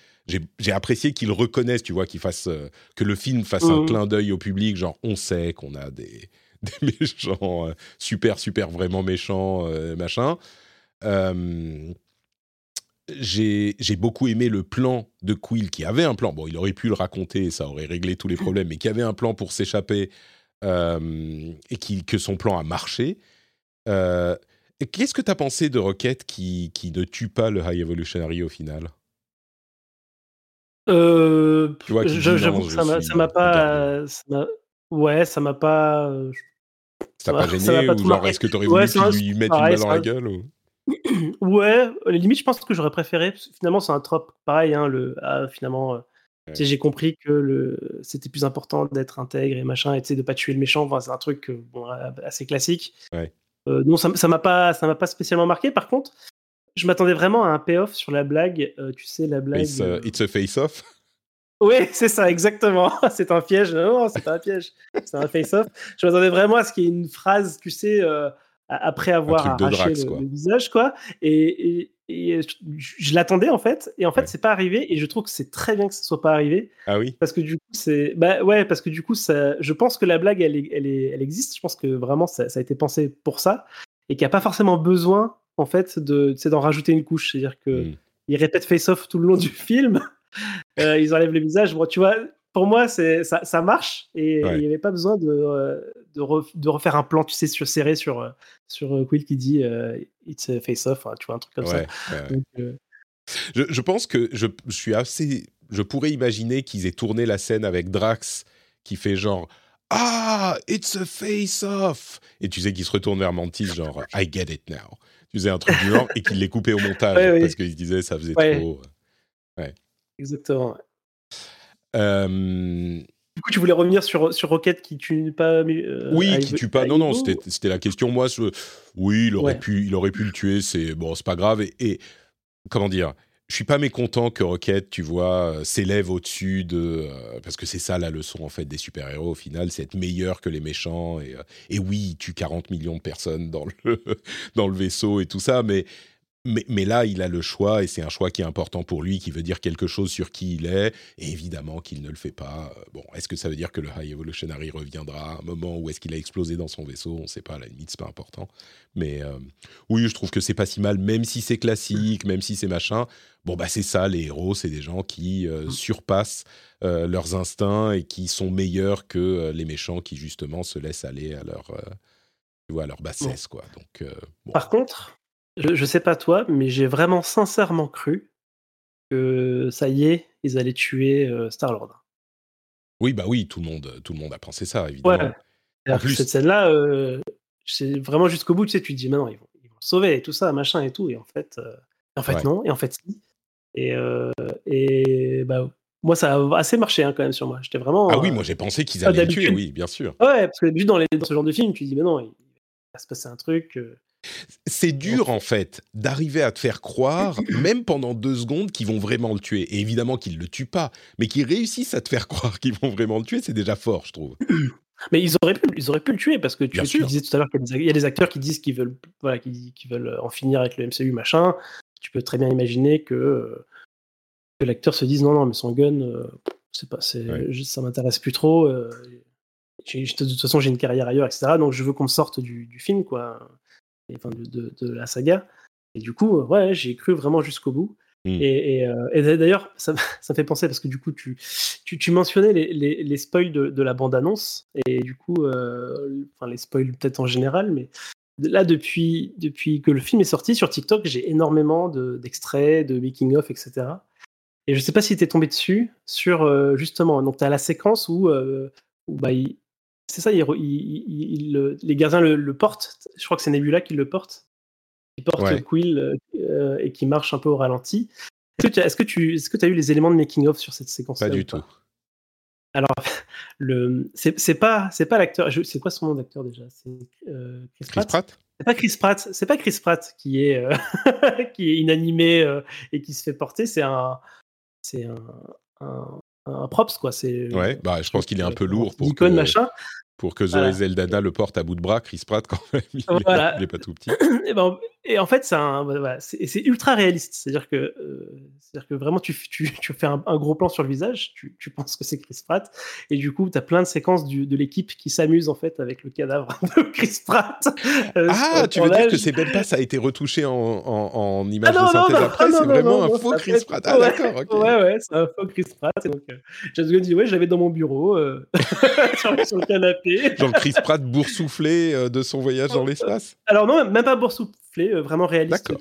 j'ai apprécié qu'il reconnaisse, tu vois, qu'il fasse euh, que le film fasse un mmh. clin d'œil au public, genre on sait qu'on a des, [LAUGHS] des méchants euh, super super vraiment méchants euh, machin. j'ai beaucoup aimé le plan de Quill qui avait un plan. Bon, il aurait pu le raconter, ça aurait réglé tous les problèmes, mais qui avait un plan pour s'échapper et qui, que son plan a marché. Qu'est-ce que tu as pensé de Rocket qui, qui ne tue pas le High Evolutionary au final? Euh, J'avoue que ça m'a pas. ouais, ça m'a pas. Euh, ça m'a pas gêné ou genre est-ce que tu aurais voulu qu'il lui mette une balle dans la gueule ou... [CLEARS THROAT] Ouais, limite je pense que j'aurais préféré. Finalement c'est un trope pareil. Hein, le ah, finalement, euh, j'ai compris que le c'était plus important d'être intègre et machin et de pas tuer le méchant. Enfin, c'est un truc bon, assez classique. Ouais. Euh, non, ça m'a pas ça m'a pas spécialement marqué. Par contre, je m'attendais vraiment à un payoff sur la blague. Euh, tu sais, la blague. It's, euh, a face-off Oui, [LAUGHS] c'est ça, exactement. [LAUGHS] c'est un piège. Non, c'est pas un piège. C'est un face-off. Je m'attendais vraiment à ce qu'il y ait une phrase, tu sais, euh, après avoir arraché le, visage, quoi. Et, je, l'attendais, en fait. Et en fait, c'est pas arrivé. Et je trouve que c'est très bien que ce soit pas arrivé. Ah oui Parce que du coup, c'est. Bah ouais, parce que du coup, ça... je pense que la blague, elle, elle, elle existe. Je pense que vraiment, ça, ça a été pensé pour ça. Et qu'il n'y a pas forcément besoin en fait, de, d'en rajouter une couche. C'est-à-dire que mmh. ils répètent face-off tout le long du film. [LAUGHS] Euh, ils enlèvent le visage. Bon, tu vois, pour moi, c'est, ça, ça marche. Et il n'y avait pas besoin de, euh, de, refaire un plan, tu sais, sur, serré sur, euh, sur Quill qui dit It's a face-off, tu vois, un truc comme ça. je, je, pense que je, je suis assez. Je pourrais imaginer qu'ils aient tourné la scène avec Drax qui fait genre ah, it's a face-off. Et tu sais qu'il se retourne vers Mantis, genre, I get it now tu faisais un truc du genre et qu'il les coupait au montage parce qu'il se disait ça faisait trop. Euh, ouais. Exactement. Du coup, tu voulais revenir sur, sur Rocket qui tue pas. Euh, oui, qui tue pas. Non, non, c'était la question. Moi, oui, il aurait, pu, il aurait pu le tuer. C'est bon, c'est pas grave. et, comment dire je suis pas mécontent que Rocket, tu vois, euh, s'élève au-dessus de euh, parce que c'est ça la leçon en fait des super-héros au final, c'est être meilleur que les méchants et, euh, et oui, il tue 40 millions de personnes dans le [LAUGHS] dans le vaisseau et tout ça, mais mais, là, il a le choix, et c'est un choix qui est important pour lui, qui veut dire quelque chose sur qui il est, et évidemment qu'il ne le fait pas. Bon, est-ce que ça veut dire que le High Evolutionary reviendra à un moment où est-ce qu'il a explosé dans son vaisseau? On ne sait pas, à la limite, c'est pas important. Mais euh, oui, je trouve que c'est pas si mal, même si c'est classique, même si c'est machin. Bon, bah c'est ça, les héros, c'est des gens qui euh, mmh. surpassent euh, leurs instincts et qui sont meilleurs que les méchants qui, justement, se laissent aller à leur, tu vois, à leur bassesse, quoi. Donc, Par contre, je, je sais pas toi, mais j'ai vraiment sincèrement cru que ça y est, ils allaient tuer euh, Star-Lord. Oui, bah oui, tout le monde, tout le monde a pensé ça, évidemment. Ouais. En plus, cette scène-là, euh, c'est vraiment jusqu'au bout, tu sais, tu te dis, maintenant, ils vont, ils vont sauver et tout ça, machin et tout, et en fait, euh, en fait non, et en fait si. Et, et bah, moi, ça a assez marché hein, quand même sur moi. J'étais vraiment. Ah oui, moi j'ai pensé qu'ils allaient le tuer, oui, bien sûr. Ouais, parce que d'habitude, dans, dans ce genre de film, tu te dis, mais non, il va se passer un truc. C'est dur en fait d'arriver à te faire croire, [CLEARS THROAT] même pendant deux secondes, qu'ils vont vraiment le tuer. Et évidemment qu'ils le tuent pas, mais qu'ils réussissent à te faire [LAUGHS] croire qu'ils vont vraiment le tuer, c'est déjà fort, je trouve. [CLEARS THROAT] Mais ils auraient pu, ils auraient pu le tuer parce que tu, disais tout à l'heure qu'il y a des acteurs qui disent qu'ils veulent, voilà, qui, veulent en finir avec le MCU machin. Tu peux très bien imaginer que, l'acteur se dise non non mais son gun, euh, c'est pas, c'est, ça m'intéresse plus trop. Euh, de toute façon j'ai une carrière ailleurs etc. Donc je veux qu'on me sorte du, du film quoi enfin, de, de, la saga. Et du coup, ouais, j'ai cru vraiment jusqu'au bout. Hmm. Et, d'ailleurs, ça, [LAUGHS] ça, me fait penser parce que du coup, tu, tu, mentionnais les, les, spoils de, la bande-annonce et du coup, enfin les spoils peut-être en général, mais là, depuis, depuis que le film est sorti sur TikTok, j'ai énormément d'extraits, de, making-of, etc. Et je sais pas si tu es tombé dessus sur justement, donc tu as la séquence où, où bah, c'est ça, il, les gardiens le, portent. Je crois que c'est Nebula qui le porte. Qui porte Quill euh, et qui marche un peu au ralenti. Est-ce que tu est-ce que as eu les éléments de making of sur cette séquence Pas du tout. Alors, [LAUGHS] le c'est pas c'est pas l'acteur. C'est quoi son nom d'acteur déjà? C'est euh, Chris, Pratt? C'est pas Chris Pratt. C'est pas Chris Pratt qui est euh, [LAUGHS] qui est inanimé et qui se fait porter. C'est un c'est un, un props quoi. C'est ouais, bah je pense qu'il est un peu lourd pour que, machin. Pour que Zoé Zeldana le porte à bout de bras, Chris Pratt quand même, il, est, pas tout petit. [COUGHS] et, ben, et, en fait, c'est ultra réaliste. C'est-à-dire que, euh, c'est-à-dire que vraiment, tu, tu, tu fais un, gros plan sur le visage, tu, tu penses que c'est Chris Pratt, et du coup, tu as plein de séquences du, de l'équipe qui s'amuse en fait avec le cadavre [LAUGHS] de Chris Pratt. Euh, ah, tu veux dire que c'est même pas ça a été retouché en, en, en image ah de synthèse après, c'est vraiment un faux Chris Pratt. [LAUGHS] Ah, d'accord, ok. Ouais, ouais, c'est un faux Chris Pratt. Et donc, euh, dit, ouais, j'avais dans mon bureau, euh, [LAUGHS] sur, sur, le canapé. Genre Chris Pratt boursouflé de son voyage dans l'espace Alors, non, même pas boursouflé, vraiment réaliste.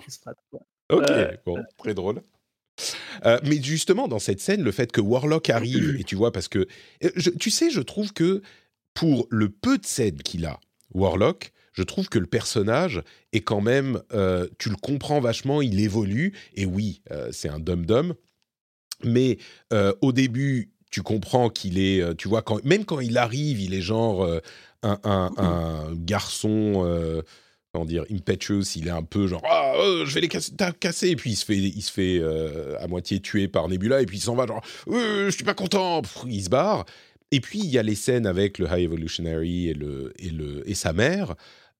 Ok, bon, très drôle. Euh, mais justement, dans cette scène, le fait que Warlock arrive, et tu vois, parce que, euh, tu sais, je trouve que pour le peu de scènes qu'il a, Warlock, je trouve que le personnage est quand même, euh, tu le comprends vachement, il évolue, et oui, c'est un dum-dum, mais au début, tu comprends qu'il est, tu vois, quand, même quand il arrive, il est genre un, un, un, garçon dire, impetuous, il est un peu genre ah, euh, je vais les casser, et puis il se fait, il se fait euh, à moitié tuer par Nebula, et puis il s'en va genre euh, je suis pas content, il se barre. Et puis il y a les scènes avec le High Evolutionary et, le, et, le, et sa mère,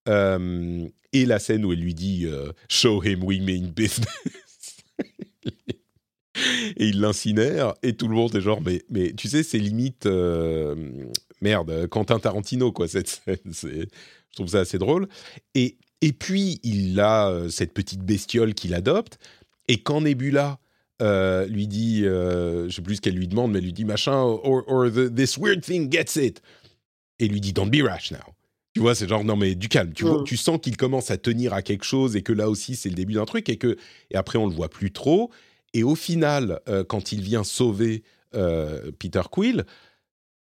et la scène où elle lui dit Show him we mean business. [LAUGHS] et il l'incinère, et tout le monde est genre mais, mais tu sais, c'est limite merde, Quentin Tarantino, quoi, cette scène. Je trouve ça assez drôle. Et et puis, il a euh, cette petite bestiole qu'il adopte. Et quand Nebula euh, lui dit, euh, je ne sais plus ce qu'elle lui demande, mais elle lui dit machin, or, this weird thing gets it. Et lui dit, don't be rash now. Tu vois, c'est genre, non mais du calme. Tu, vois, tu sens qu'il commence à tenir à quelque chose et que là aussi, c'est le début d'un truc et que, et après, on le voit plus trop. Et au final, quand il vient sauver Peter Quill,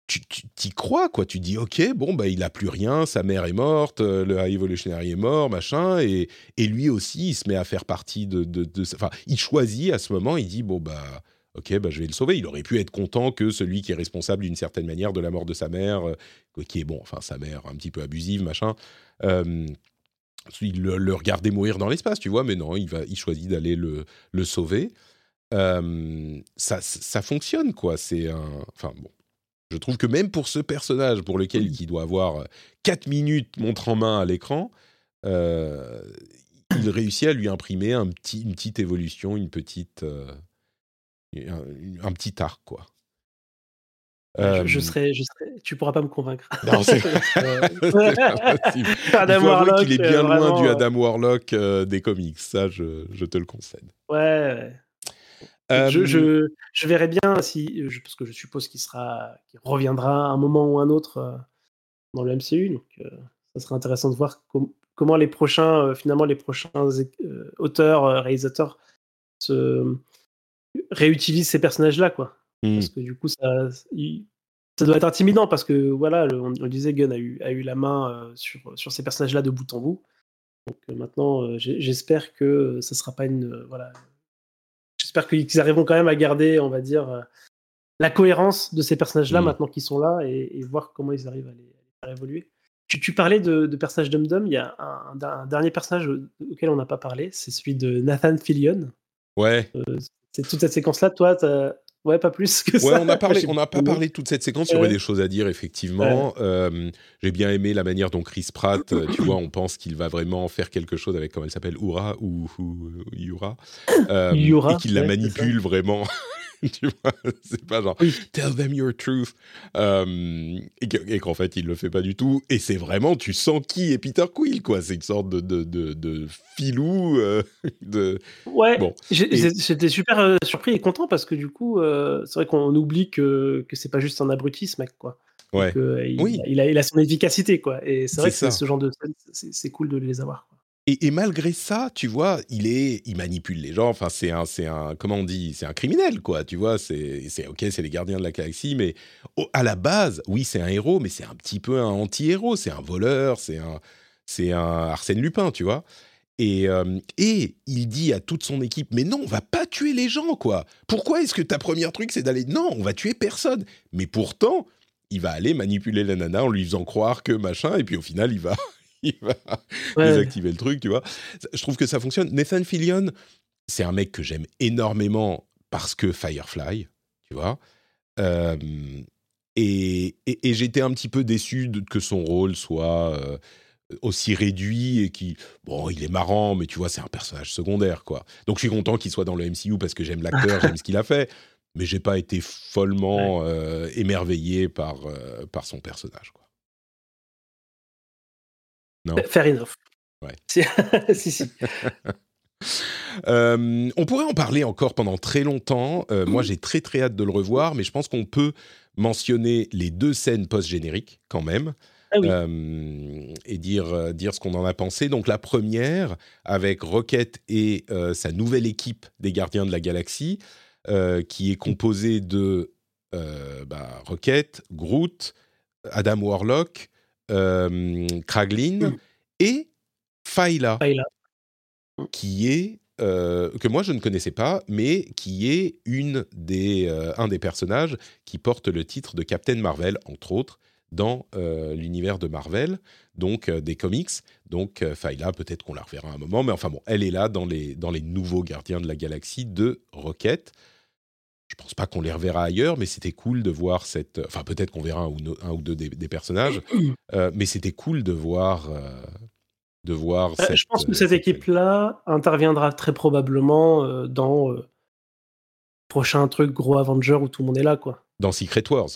tu t'y crois, quoi. Tu dis, ok, bon, bah, il a plus rien, sa mère est morte, euh, le High Evolutionary est mort, machin, et, et, lui aussi, il se met à faire partie de, Enfin, il choisit à ce moment, il dit, bon, bah, ok, bah, je vais le sauver. Il aurait pu être content que celui qui est responsable d'une certaine manière de la mort de sa mère, euh, qui est, bon, enfin, sa mère un petit peu abusive, machin, euh, il le, regardait mourir dans l'espace, tu vois, mais non, il, va, il choisit d'aller le, le sauver. ça, ça fonctionne, quoi. C'est un. Enfin, bon je trouve que même pour ce personnage, pour lequel il doit avoir 4 euh, minutes montre en main à l'écran, euh, il réussit à lui imprimer un petit, une petite évolution, une petite, euh, un, petit arc, quoi. Je, serais, je serais, tu pourras pas me convaincre. [LAUGHS] Non, c'est Adam Warlock. Il est bien loin du Adam Warlock des comics, ça, je, je, te le concède. Ouais. Je, je, je, verrai bien si, parce que je suppose qu'il sera, qu'il reviendra à un moment ou un autre dans le MCU, donc ça sera intéressant de voir comment les prochains, finalement, les prochains auteurs, réalisateurs se réutilisent ces personnages-là, quoi. Mmh. Parce que du coup, ça, ça doit être intimidant parce que voilà, on, le disait, Gunn a eu, a eu la main sur, sur ces personnages-là de bout en bout. Donc maintenant, j'espère que ça sera pas une voilà j'espère qu'ils arriveront quand même à garder, on va dire, euh, la cohérence de ces personnages-là mm. maintenant qu'ils sont là et, voir comment ils arrivent à les, faire évoluer. Tu, parlais de, personnages Dum il y a un, dernier personnage auquel on n'a pas parlé, c'est celui de Nathan Fillion. Ouais. Euh, c'est toute cette séquence-là, toi, Ouais, pas plus que ouais, On a parlé, on n'a pas [LAUGHS] parlé de toute cette séquence. Il y aurait des choses à dire, effectivement. Euh, j'ai bien aimé la manière dont Chris Pratt, euh, tu vois, on pense qu'il va vraiment faire quelque chose avec, comment elle s'appelle, Oura ou, Yura. Euh, et qu'il la manipule vraiment. [LAUGHS] tu vois, c'est pas genre tell them your truth. Euh, et qu'en fait, il le fait pas du tout. Et c'est vraiment, tu sens qui est Peter Quill, quoi. C'est une sorte de, de, de, filou. Euh, [LAUGHS] de... Ouais, bon. j'étais super euh, surpris et content parce que du coup, c'est vrai qu'on oublie que, que c'est pas juste un abruti, ce mec, quoi. Ouais. il, oui. il, a, il, a, son efficacité, quoi. Et c'est vrai que ce genre de c'est cool de les avoir. Quoi. Et, malgré ça, tu vois, il est, il manipule les gens. Enfin, c'est un, c'est un, comment on dit, c'est un criminel, quoi. Tu vois, c'est, c'est ok, c'est les gardiens de la galaxie, mais à la base, oui, c'est un héros, mais c'est un petit peu un anti-héros. C'est un voleur, c'est un, c'est un Arsène Lupin, tu vois. Et, euh, et il dit à toute son équipe, mais non, on va pas tuer les gens, quoi. Pourquoi est-ce que ta première truc, c'est d'aller, non, on va tuer personne. Mais pourtant, il va aller manipuler la nana en lui faisant croire que machin, et puis au final, il va, il va désactiver le truc, tu vois. Je trouve que ça fonctionne. Nathan Fillion, c'est un mec que j'aime énormément parce que Firefly, tu vois. Euh, et, et, j'étais un petit peu déçu de, que son rôle soit euh, aussi réduit et qui, bon, il est marrant, mais tu vois, c'est un personnage secondaire, quoi. Donc je suis content qu'il soit dans le MCU parce que j'aime l'acteur, [LAUGHS] j'aime ce qu'il a fait, mais j'ai pas été follement euh, émerveillé par, par son personnage, quoi. Non. Fair enough. Ouais. [LAUGHS] si, si. [LAUGHS] Euh, on pourrait en parler encore pendant très longtemps. Euh, moi, j'ai très très hâte de le revoir, mais je pense qu'on peut mentionner les deux scènes post-génériques quand même. Ah euh, et dire, dire ce qu'on en a pensé. Donc la première, avec Rocket et sa nouvelle équipe des Gardiens de la Galaxie, qui est composée de bah, Rocket, Groot, Adam Warlock, euh, Kraglin et Faila, qui est euh, que moi je ne connaissais pas, mais qui est une des, euh, un des personnages qui porte le titre de Captain Marvel, entre autres, dans l'univers de Marvel, donc des comics. Donc Faila, peut-être qu'on la reverra un moment, mais enfin bon, elle est là dans les, dans les nouveaux Gardiens de la Galaxie de Rocket. Je pense pas qu'on les reverra ailleurs, mais c'était cool de voir cette. Enfin, peut-être qu'on verra un ou, un ou deux des, personnages, [CLEARS THROAT] euh, mais c'était cool de voir. Euh, de voir euh, je pense que cette, équipe-là interviendra très probablement dans prochain truc gros Avenger où tout le monde est là, quoi. Dans Secret Wars.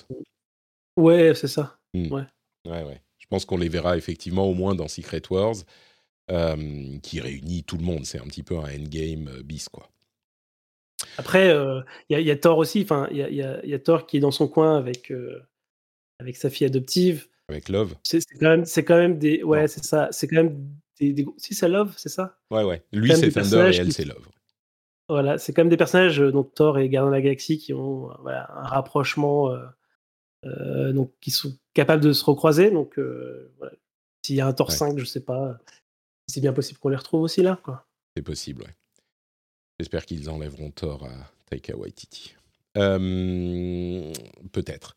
Ouais, c'est ça. Hmm. Ouais. ouais, ouais. Je pense qu'on les verra effectivement au moins dans Secret Wars, qui réunit tout le monde. C'est un petit peu un endgame bis, quoi. Après, il y, a Thor aussi. Enfin, il y a, Thor qui est dans son coin avec, avec sa fille adoptive. Avec Love. C'est quand même, c'est quand même des, ouais, c'est ça. C'est quand même des, si c'est Love, c'est ça? Ouais, ouais. Lui c'est Thunder et elle c'est Love. Voilà, c'est quand même des personnages, donc Thor et Gardien de la Galaxie, qui ont voilà, un rapprochement, donc qui sont capables de se recroiser. Donc, voilà. s'il y a un Thor 5, je sais pas, c'est bien possible qu'on les retrouve aussi là, quoi. C'est possible, ouais. J'espère qu'ils enlèveront Thor à Taika Waititi. Euh, peut-être.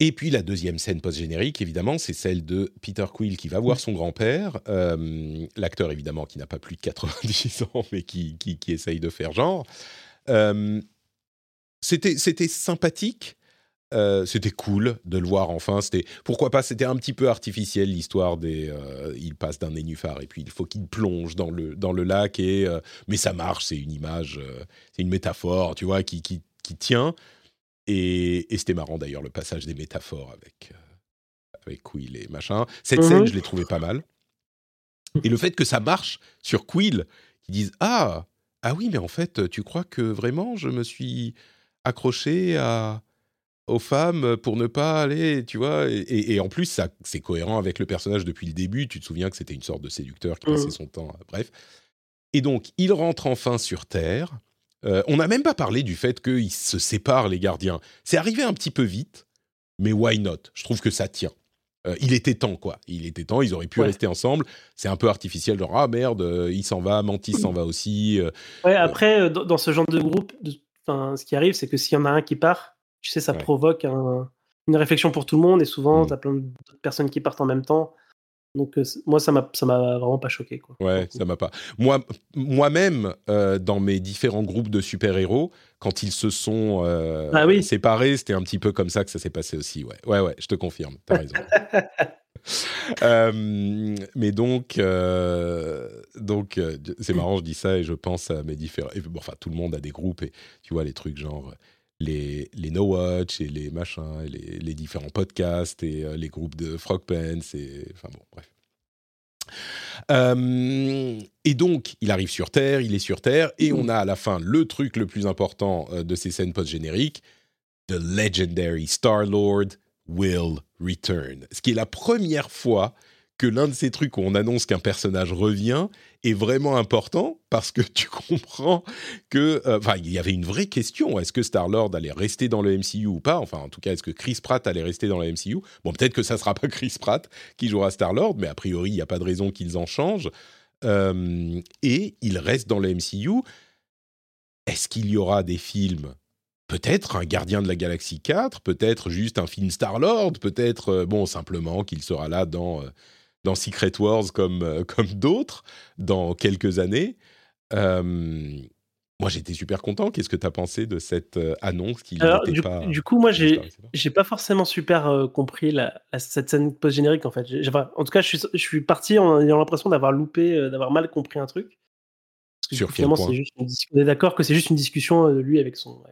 Et puis la deuxième scène post-générique, évidemment, c'est celle de Peter Quill qui va voir son grand-père, euh, l'acteur évidemment qui n'a pas plus de 90 ans, [LAUGHS] mais qui, qui, essaye de faire genre. Euh, c'était sympathique. Euh, c'était cool de le voir enfin. C'était pourquoi pas. C'était un petit peu artificiel l'histoire des. Euh, il passe d'un nénuphar et puis il faut qu'il plonge dans le dans le lac et euh, mais ça marche. C'est une image, c'est une métaphore, tu vois, qui qui, qui tient. Et, et c'était marrant d'ailleurs le passage des métaphores avec avec Quill et machin. Cette mhm. scène, je l'ai trouvé pas mal. Et le fait que ça marche sur Quill, qui disent ah ah oui mais en fait tu crois que vraiment je me suis accroché à aux femmes pour ne pas aller, tu vois. Et, en plus, ça, c'est cohérent avec le personnage depuis le début. Tu te souviens que c'était une sorte de séducteur qui passait mmh. son temps, bref. Et donc, il rentre enfin sur Terre. Euh, on n'a même pas parlé du fait qu'ils se séparent, les gardiens. C'est arrivé un petit peu vite, mais why not? Je trouve que ça tient. Euh, il était temps, quoi. Il était temps, ils auraient pu rester ensemble. C'est un peu artificiel, genre, ah merde, euh, il s'en va, Mantis s'en va aussi. ouais, après, dans, ce genre de groupe, ce qui arrive, c'est que s'il y en a un qui part, tu sais, ça provoque une réflexion pour tout le monde et souvent, mmh. tu as plein d'autres personnes qui partent en même temps. Donc moi, ça m'a vraiment pas choqué quoi. Ouais, ça m'a pas. Moi moi-même dans mes différents groupes de super-héros, quand ils se sont ah séparés, c'était un petit peu comme ça que ça s'est passé aussi. Ouais, ouais, ouais, je te confirme. T'as raison. [LAUGHS] [LAUGHS] Euh, mais donc, euh, donc c'est marrant, je dis ça et je pense à mes différents. enfin, tout le monde a des groupes et tu vois les trucs genre les, les No Watch et les machins, et les, les, différents podcasts et les groupes de Frog Pants et enfin bon, bref. et donc, il arrive sur Terre, il est sur Terre, et on a à la fin le truc le plus important de ces scènes post-génériques, The Legendary Star-Lord will return. Ce qui est la première fois que l'un de ces trucs où on annonce qu'un personnage revient est vraiment important parce que tu comprends que, euh, enfin, il y avait une vraie question est-ce que Star Lord allait rester dans le MCU ou pas? Enfin, en tout cas, est-ce que Chris Pratt allait rester dans le MCU Bon, peut-être que ça sera pas [LAUGHS] Chris Pratt qui jouera Star Lord, mais a priori, il n'y a pas de raison qu'ils en changent. Euh, et il reste dans le MCU. Est-ce qu'il y aura des films? Peut-être un gardien de la galaxie 4, peut-être juste un film Star-Lord, peut-être, euh, bon, simplement qu'il sera là dans, dans Secret Wars comme, euh, [LAUGHS] comme d'autres dans quelques années. moi, j'étais super content. Qu'est-ce que tu as pensé de cette annonce qui du, pas, du coup, moi, j'ai j'ai pas forcément super compris la, cette scène post-générique, en fait. en tout cas, je suis, je suis parti en ayant l'impression d'avoir loupé, d'avoir mal compris un truc. Parce que Sur finalement, c'est juste on est d'accord que c'est juste une discussion de lui avec son,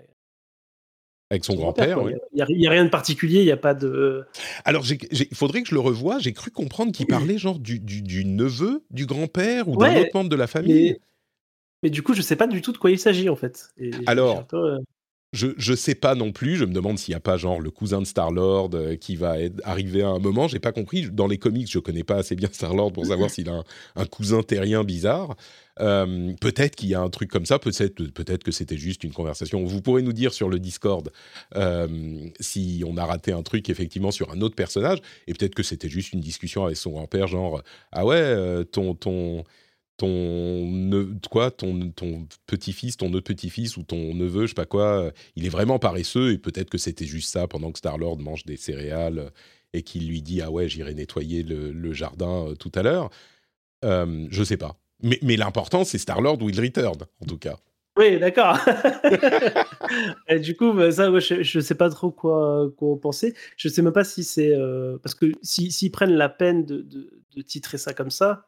avec son grand-père. Il n'y a, rien de particulier, il n'y a pas de. Alors, il faudrait que je le revoie. J'ai cru comprendre qu'il parlait genre du, du, neveu du grand-père ou d'un autre membre de la famille. Mais, du coup, je ne sais pas du tout de quoi il s'agit en fait. Alors, euh, je ne sais pas non plus. Je me demande s'il n'y a pas genre le cousin de Star Lord euh, qui va arriver à un moment. J'ai pas compris. Dans les comics, je connais pas assez bien Star Lord pour savoir [LAUGHS] s'il a un, cousin terrien bizarre. Euh, peut-être qu'il y a un truc comme ça, peut-être peut que c'était juste une conversation. Vous pourrez nous dire sur le Discord euh, si on a raté un truc effectivement sur un autre personnage, et peut-être que c'était juste une discussion avec son grand-père, genre ah ouais, ton ton ton quoi, ton, ton petit-fils, ton autre petit-fils ou ton neveu, je sais pas quoi, il est vraiment paresseux et peut-être que c'était juste ça pendant que Star Lord mange des céréales et qu'il lui dit ah ouais j'irai nettoyer le, jardin tout à l'heure. Euh, je sais pas. Mais, mais l'important, c'est Star-Lord will return, en tout cas. Oui, d'accord. [LAUGHS] du coup, bah, ça, je ne sais pas trop quoi, quoi penser. Je ne sais même pas si c'est. Euh, parce que s'ils prennent la peine de, de, titrer ça comme ça,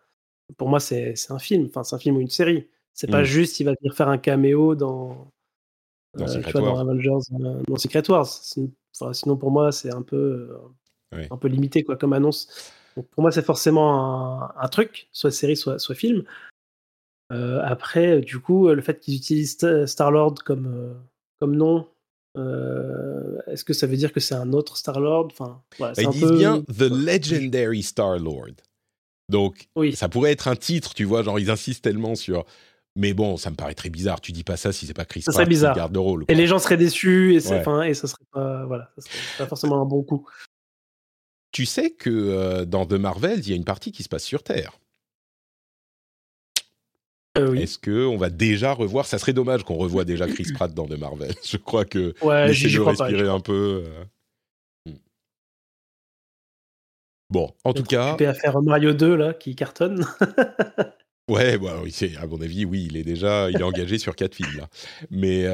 pour moi, c'est un film. Enfin, c'est un film ou une série. C'est pas mm. juste il va venir faire un caméo dans. Dans, euh, Secret Wars. Avengers, euh, dans Secret Wars. sinon, pour moi, c'est un peu, un peu limité quoi, comme annonce pour moi, c'est forcément un, truc, soit série, soit, soit film. Euh, après, du coup, le fait qu'ils utilisent Star-Lord comme, euh, comme nom, euh, est-ce que ça veut dire que c'est un autre Star-Lord? Enfin, bah, Ils disent bien The Legendary Star-Lord. Donc, ça pourrait être un titre, tu vois, genre ils insistent tellement sur. Mais bon, ça me paraît très bizarre. Tu dis pas ça si c'est pas Chris Pratt qui garde le rôle. Et les gens seraient déçus et, et ça serait pas, voilà, ça serait pas forcément un bon coup. Tu sais que euh, dans The Marvels, il y a une partie qui se passe sur Terre. Euh, Est-ce que on va déjà revoir Ça serait dommage qu'on revoie déjà Chris Pratt dans The Marvels. [LAUGHS] Je crois que ouais, de respirer un peu. Euh. Bon, en tout cas. à faire Mario 2 là, qui cartonne. [LAUGHS] ouais, bah, oui, à mon avis, oui, il est déjà, il est engagé sur quatre films là. Mais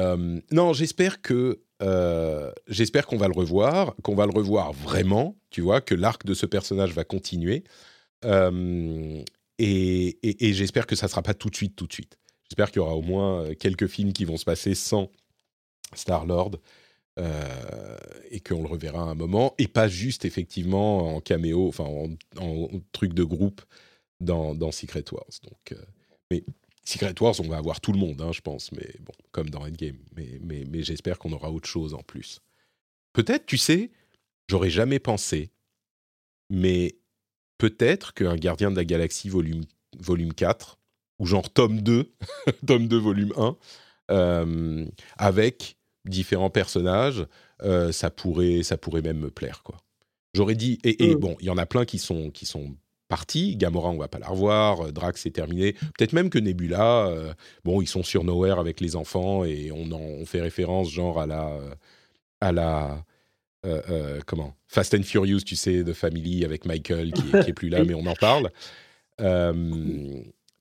non, j'espère que euh, j'espère qu'on va le revoir, qu'on va le revoir vraiment, tu vois, que l'arc de ce personnage va continuer. Euh, et, j'espère que ça ne sera pas tout de suite, tout de suite. J'espère qu'il y aura au moins quelques films qui vont se passer sans Star-Lord et qu'on le reverra à un moment, et pas juste effectivement en caméo, enfin en, truc de groupe dans, dans Secret Wars. Donc, mais Secret Wars, on va avoir tout le monde, hein, je pense, mais bon, comme dans Endgame. Mais, mais, mais j'espère qu'on aura autre chose en plus. Peut-être, tu sais, j'aurais jamais pensé, mais peut-être qu'un Gardien de la Galaxie volume, volume 4, ou genre tome 2, [LAUGHS] tome 2 volume 1, euh, avec différents personnages, euh, ça, pourrait, ça pourrait même me plaire, quoi. J'aurais dit, et, et, mm. bon, il y en a plein qui sont, qui sont partie. Gamora, on va pas la revoir. Euh, Drax, c'est terminé. Peut-être même que Nebula, euh, bon, ils sont sur Nowhere avec les enfants et on en fait référence genre à la, euh, à la, comment, Fast and Furious, tu sais, de Family avec Michael qui est, plus là, [LAUGHS] mais on en parle.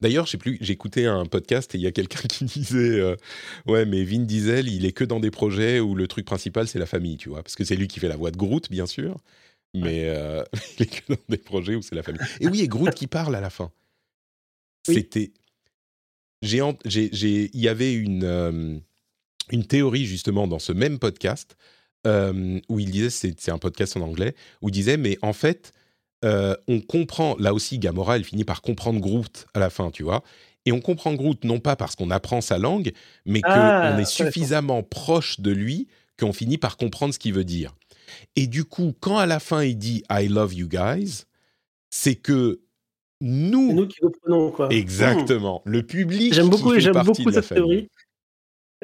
D'ailleurs, j'ai plus, écouté un podcast et il y a quelqu'un qui [LAUGHS] disait, ouais, mais Vin Diesel, il est que dans des projets où le truc principal c'est la famille, tu vois, parce que c'est lui qui fait la voix de Groot, bien sûr, Mais euh, [LAUGHS] il est que dans des projets où c'est la famille. Et oui, et Groot qui parle à la fin. C'était. J'ai, il y avait une, euh, une théorie justement dans ce même podcast euh, où il disait, c'est, un podcast en anglais, où il disait, mais en fait, on comprend, là aussi, Gamora, elle finit par comprendre Groot à la fin, tu vois. Et on comprend Groot non pas parce qu'on apprend sa langue, mais qu'on ah, est suffisamment proche de lui qu'on finit par comprendre ce qu'il veut dire. Et du coup, quand à la fin il dit I love you guys, c'est que nous, nous qui reprenons quoi. [LAUGHS] Exactement, le public. J'aime beaucoup, j'aime beaucoup cette théorie.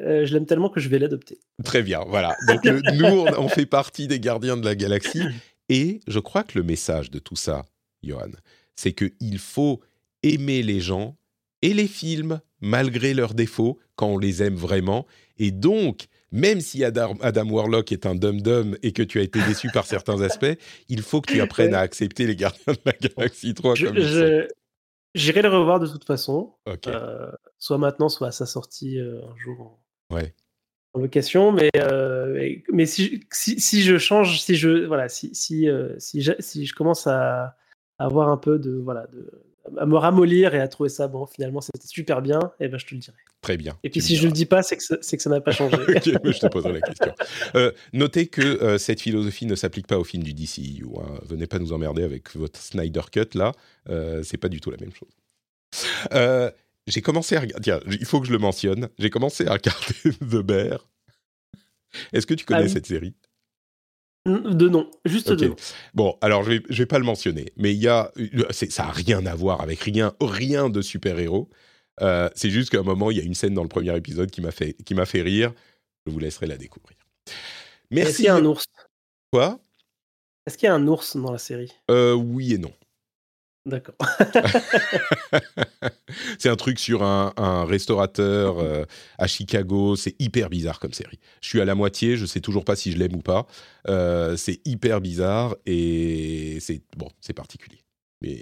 Euh, je l'aime tellement que je vais l'adopter. Très bien, voilà. Donc nous, on, fait partie des gardiens de la galaxie. [LAUGHS] Et je crois que le message de tout ça, Johan, c'est qu'il faut aimer les gens et les films malgré leurs défauts quand on les aime vraiment. Et donc, même si Adam, Warlock est un dum-dum et que tu as été déçu par certains aspects, il faut que tu apprennes à accepter les Gardiens de la Galaxie 3 comme J'irai le revoir de toute façon, euh, soit maintenant, soit à sa sortie euh, un jour ouais. En location. Mais, euh, mais si, si, je change, si je, voilà, si, si, si, je, si je commence à avoir un peu de, voilà, de, à me ramollir et à trouver ça bon finalement c'était super bien et eh ben je te le dirai. Très bien et puis si je le dis pas c'est que ça n'a pas changé. [LAUGHS] Ok je te poserai la question. Euh, notez que euh, cette philosophie ne s'applique pas au film du DCU hein. venez pas nous emmerder avec votre Snyder Cut là. Euh, c'est pas du tout la même chose. Euh, j'ai commencé à regarder tiens il faut que je le mentionne j'ai commencé à regarder [LAUGHS] The Bear est-ce que tu connais ah cette série? De nom, juste de nom. Bon, alors je vais, vais pas le mentionner, mais il y a, ça a rien à voir avec rien, rien de super héros. Euh, c'est juste qu'à un moment, il y a une scène dans le premier épisode qui m'a fait, qui m'a fait rire. Je vous laisserai la découvrir. Merci. Est-ce qu'il y a un ours? Quoi? Est-ce qu'il y a un ours dans la série? Euh, Oui et non. D'accord. [LAUGHS] [LAUGHS] c'est un truc sur un, restaurateur euh, à Chicago. C'est hyper bizarre comme série. Je suis à la moitié, je sais toujours pas si je l'aime ou pas. Euh, c'est hyper bizarre et c'est bon, c'est particulier. Mais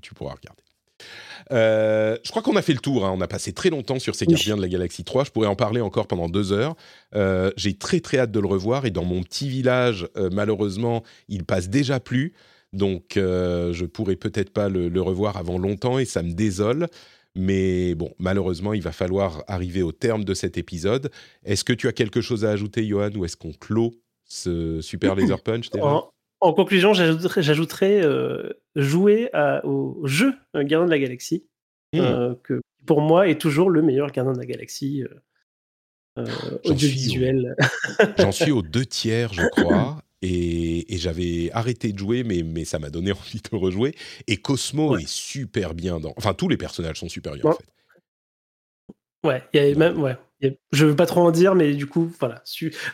tu pourras regarder. Euh, je crois qu'on a fait le tour. Hein. On a passé très longtemps sur ces Gardiens de la Galaxie 3. Je pourrais en parler encore pendant deux heures. J'ai très très hâte de le revoir. Et dans mon petit village, malheureusement, il passe déjà plus. Donc, euh, je pourrais peut-être pas le, revoir avant longtemps et ça me désole. Mais bon, malheureusement, il va falloir arriver au terme de cet épisode. Est-ce que tu as quelque chose à ajouter, Johan, ou est-ce qu'on clôt ce Super Laser Punch en, conclusion, j'ajouterais euh, jouer au jeu Gardien de la Galaxie, euh, que pour moi est toujours le meilleur Gardien de la Galaxie. audiovisuel. J'en suis aux deux tiers, je [LAUGHS] crois. Et, j'avais arrêté de jouer, mais, mais ça m'a donné [LAUGHS] envie de rejouer. Et Cosmo est super bien dans. Enfin, tous les personnages sont super bien, en fait. Ouais, il y a même. Ouais. Je veux pas trop en dire, mais du coup, voilà.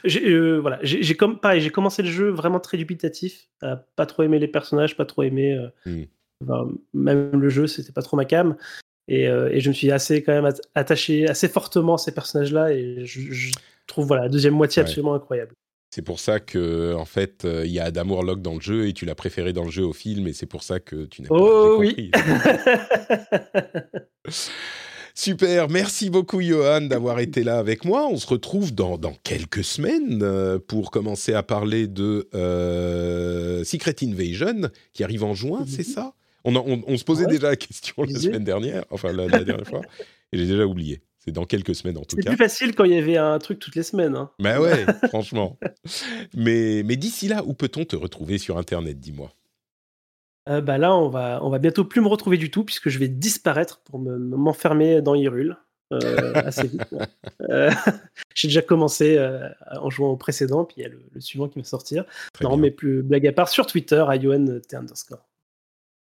J'ai euh, voilà, j'ai comme pareil, j'ai commencé le jeu vraiment très dubitatif, pas trop aimé les personnages, pas trop aimé euh, mmh. même le jeu, c'était pas trop ma cam. Et, euh, et, je me suis assez quand même attaché assez fortement à ces personnages-là, et je, trouve voilà la deuxième moitié absolument incroyable. C'est pour ça que en fait, euh, il y a Adam Warlock dans le jeu et tu l'as préféré dans le jeu au film et c'est pour ça que tu n'as oh, pas compris. Oui. [LAUGHS] Super, merci beaucoup Johan d'avoir été là avec moi. On se retrouve dans, dans quelques semaines euh, pour commencer à parler de euh, Secret Invasion qui arrive en juin, c'est mhm. ça? On, on, se posait déjà la question la semaine dernière, enfin la dernière fois, et j'ai déjà oublié. C'est dans quelques semaines en tout cas. C'est plus facile quand il y avait un truc toutes les semaines. Hein. Mais ouais, [LAUGHS] franchement. Mais, mais d'ici là, où peut-on te retrouver sur Internet, dis-moi? Euh, bah là, on va, on va bientôt plus me retrouver du tout puisque je vais disparaître pour m'enfermer dans Hyrule euh, assez vite. [LAUGHS] Euh, [LAUGHS] j'ai déjà commencé en jouant au précédent, puis il y a le, suivant qui va sortir. non, mais plus blague à part sur Twitter, à underscore.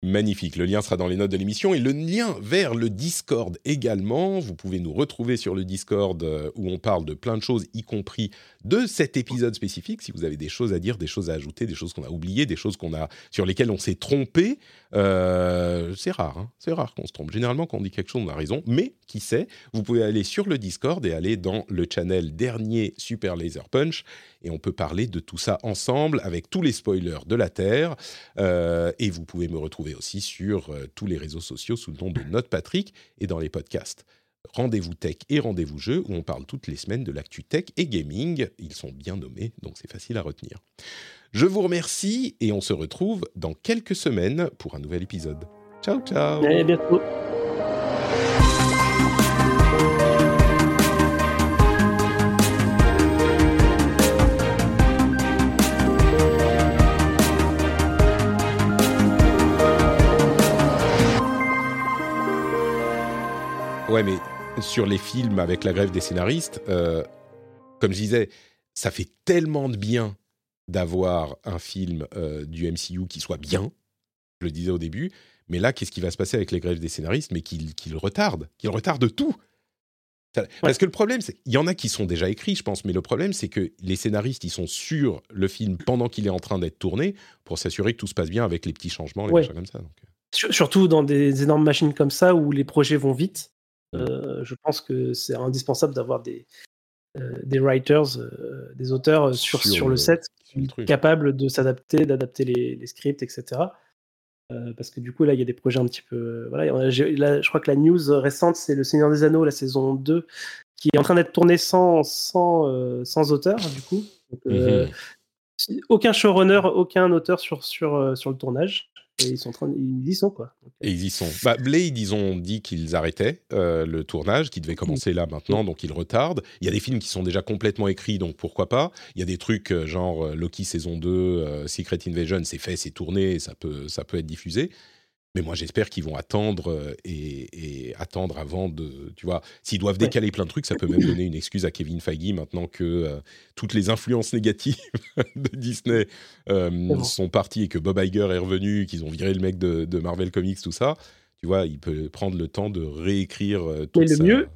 Magnifique. Le lien sera dans les notes de l'émission et le lien vers le Discord également. Vous pouvez nous retrouver sur le Discord euh, où on parle de plein de choses, y compris de cet épisode spécifique. Si vous avez des choses à dire, des choses à ajouter, des choses qu'on a oubliées, des choses qu'on a sur lesquelles on s'est trompé, euh, c'est rare. Hein. c'est rare qu'on se trompe. Généralement, quand on dit quelque chose, on a raison. Mais qui sait Vous pouvez aller sur le Discord et aller dans le channel dernier Super Laser Punch et on peut parler de tout ça ensemble avec tous les spoilers de la Terre. Euh, et vous pouvez me retrouver aussi sur euh, tous les réseaux sociaux sous le nom de Note Patrick et dans les podcasts. Rendez-vous Tech et Rendez-vous Jeu, où on parle toutes les semaines de l'actu tech et gaming. Ils sont bien nommés, donc c'est facile à retenir. Je vous remercie et on se retrouve dans quelques semaines pour un nouvel épisode. Ciao, ciao À bientôt Ouais, mais sur les films avec la grève des scénaristes, euh, comme je disais, ça fait tellement de bien d'avoir un film euh, du MCU qui soit bien, je le disais au début, mais là, qu'est-ce qui va se passer avec les grèves des scénaristes Mais qu'ils qu retardent, qu'ils retardent tout? Parce que le problème, c'est qu'il y en a qui sont déjà écrits, je pense, mais le problème, c'est que les scénaristes, ils sont sur le film pendant qu'il est en train d'être tourné pour s'assurer que tout se passe bien avec les petits changements, les choses comme ça. Donc. Euh. Surtout dans des énormes machines comme ça où les projets vont vite. Euh, je pense que c'est indispensable d'avoir des, euh, des writers, euh, des auteurs sur, sur, sur le, le, set capables de s'adapter, d'adapter les, les, scripts, etc. Parce que du coup, là, il y a des projets un petit peu. Voilà, là, je crois que la news récente, c'est Le Seigneur des Anneaux, la saison 2, qui est en train d'être tournée sans, sans, sans auteur, du coup. Donc, mmh. Aucun showrunner, aucun auteur sur, sur, sur le tournage. Ils, sont train ils y sont, quoi. Et ils y sont. Bah, Blade, ils ont dit qu'ils arrêtaient euh, le tournage, qui devait commencer là maintenant, donc ils retardent. Il y a des films qui sont déjà complètement écrits, donc pourquoi pas. Il y a des trucs euh, genre euh, Loki saison 2, euh, Secret Invasion, c'est fait, c'est tourné, ça peut, ça peut être diffusé. Mais moi, j'espère qu'ils vont attendre et, et, attendre avant de. Tu vois, s'ils doivent décaler plein de trucs, ça peut même donner une excuse à Kevin Feige maintenant que euh, toutes les influences négatives [LAUGHS] de Disney euh, bon. sont parties et que Bob Iger est revenu, qu'ils ont viré le mec de, de, Marvel Comics, tout ça. Tu vois, il peut prendre le temps de réécrire euh, tout Mais le ça. mieux,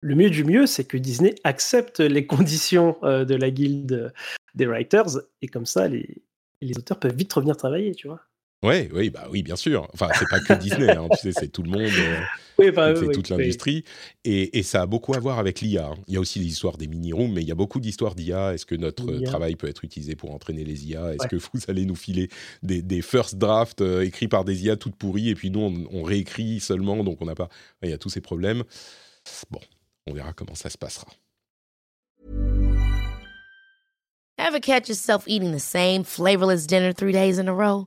le mieux du mieux, c'est que Disney accepte les conditions euh, de la guilde des writers et comme ça, les, les auteurs peuvent vite revenir travailler, tu vois. Ouais, oui, bah oui, bien sûr. Enfin, c'est pas que Disney, hein, tu sais, c'est tout le monde, euh, oui, bah, c'est oui, toute oui, l'industrie, et, et, ça a beaucoup à voir avec l'IA. Hein. Il y a aussi l'histoire des mini-rooms, mais il y a beaucoup d'histoires d'IA. Est-ce que notre IA. travail peut être utilisé pour entraîner les IA Est-ce ouais. que vous allez nous filer des, des first drafts euh, écrits par des IA toutes pourries, et puis nous, on, on réécrit seulement, donc on n'a pas. Il y a tous ces problèmes. Bon, on verra comment ça se passera. Ever catch yourself eating the same flavorless dinner three days in a row?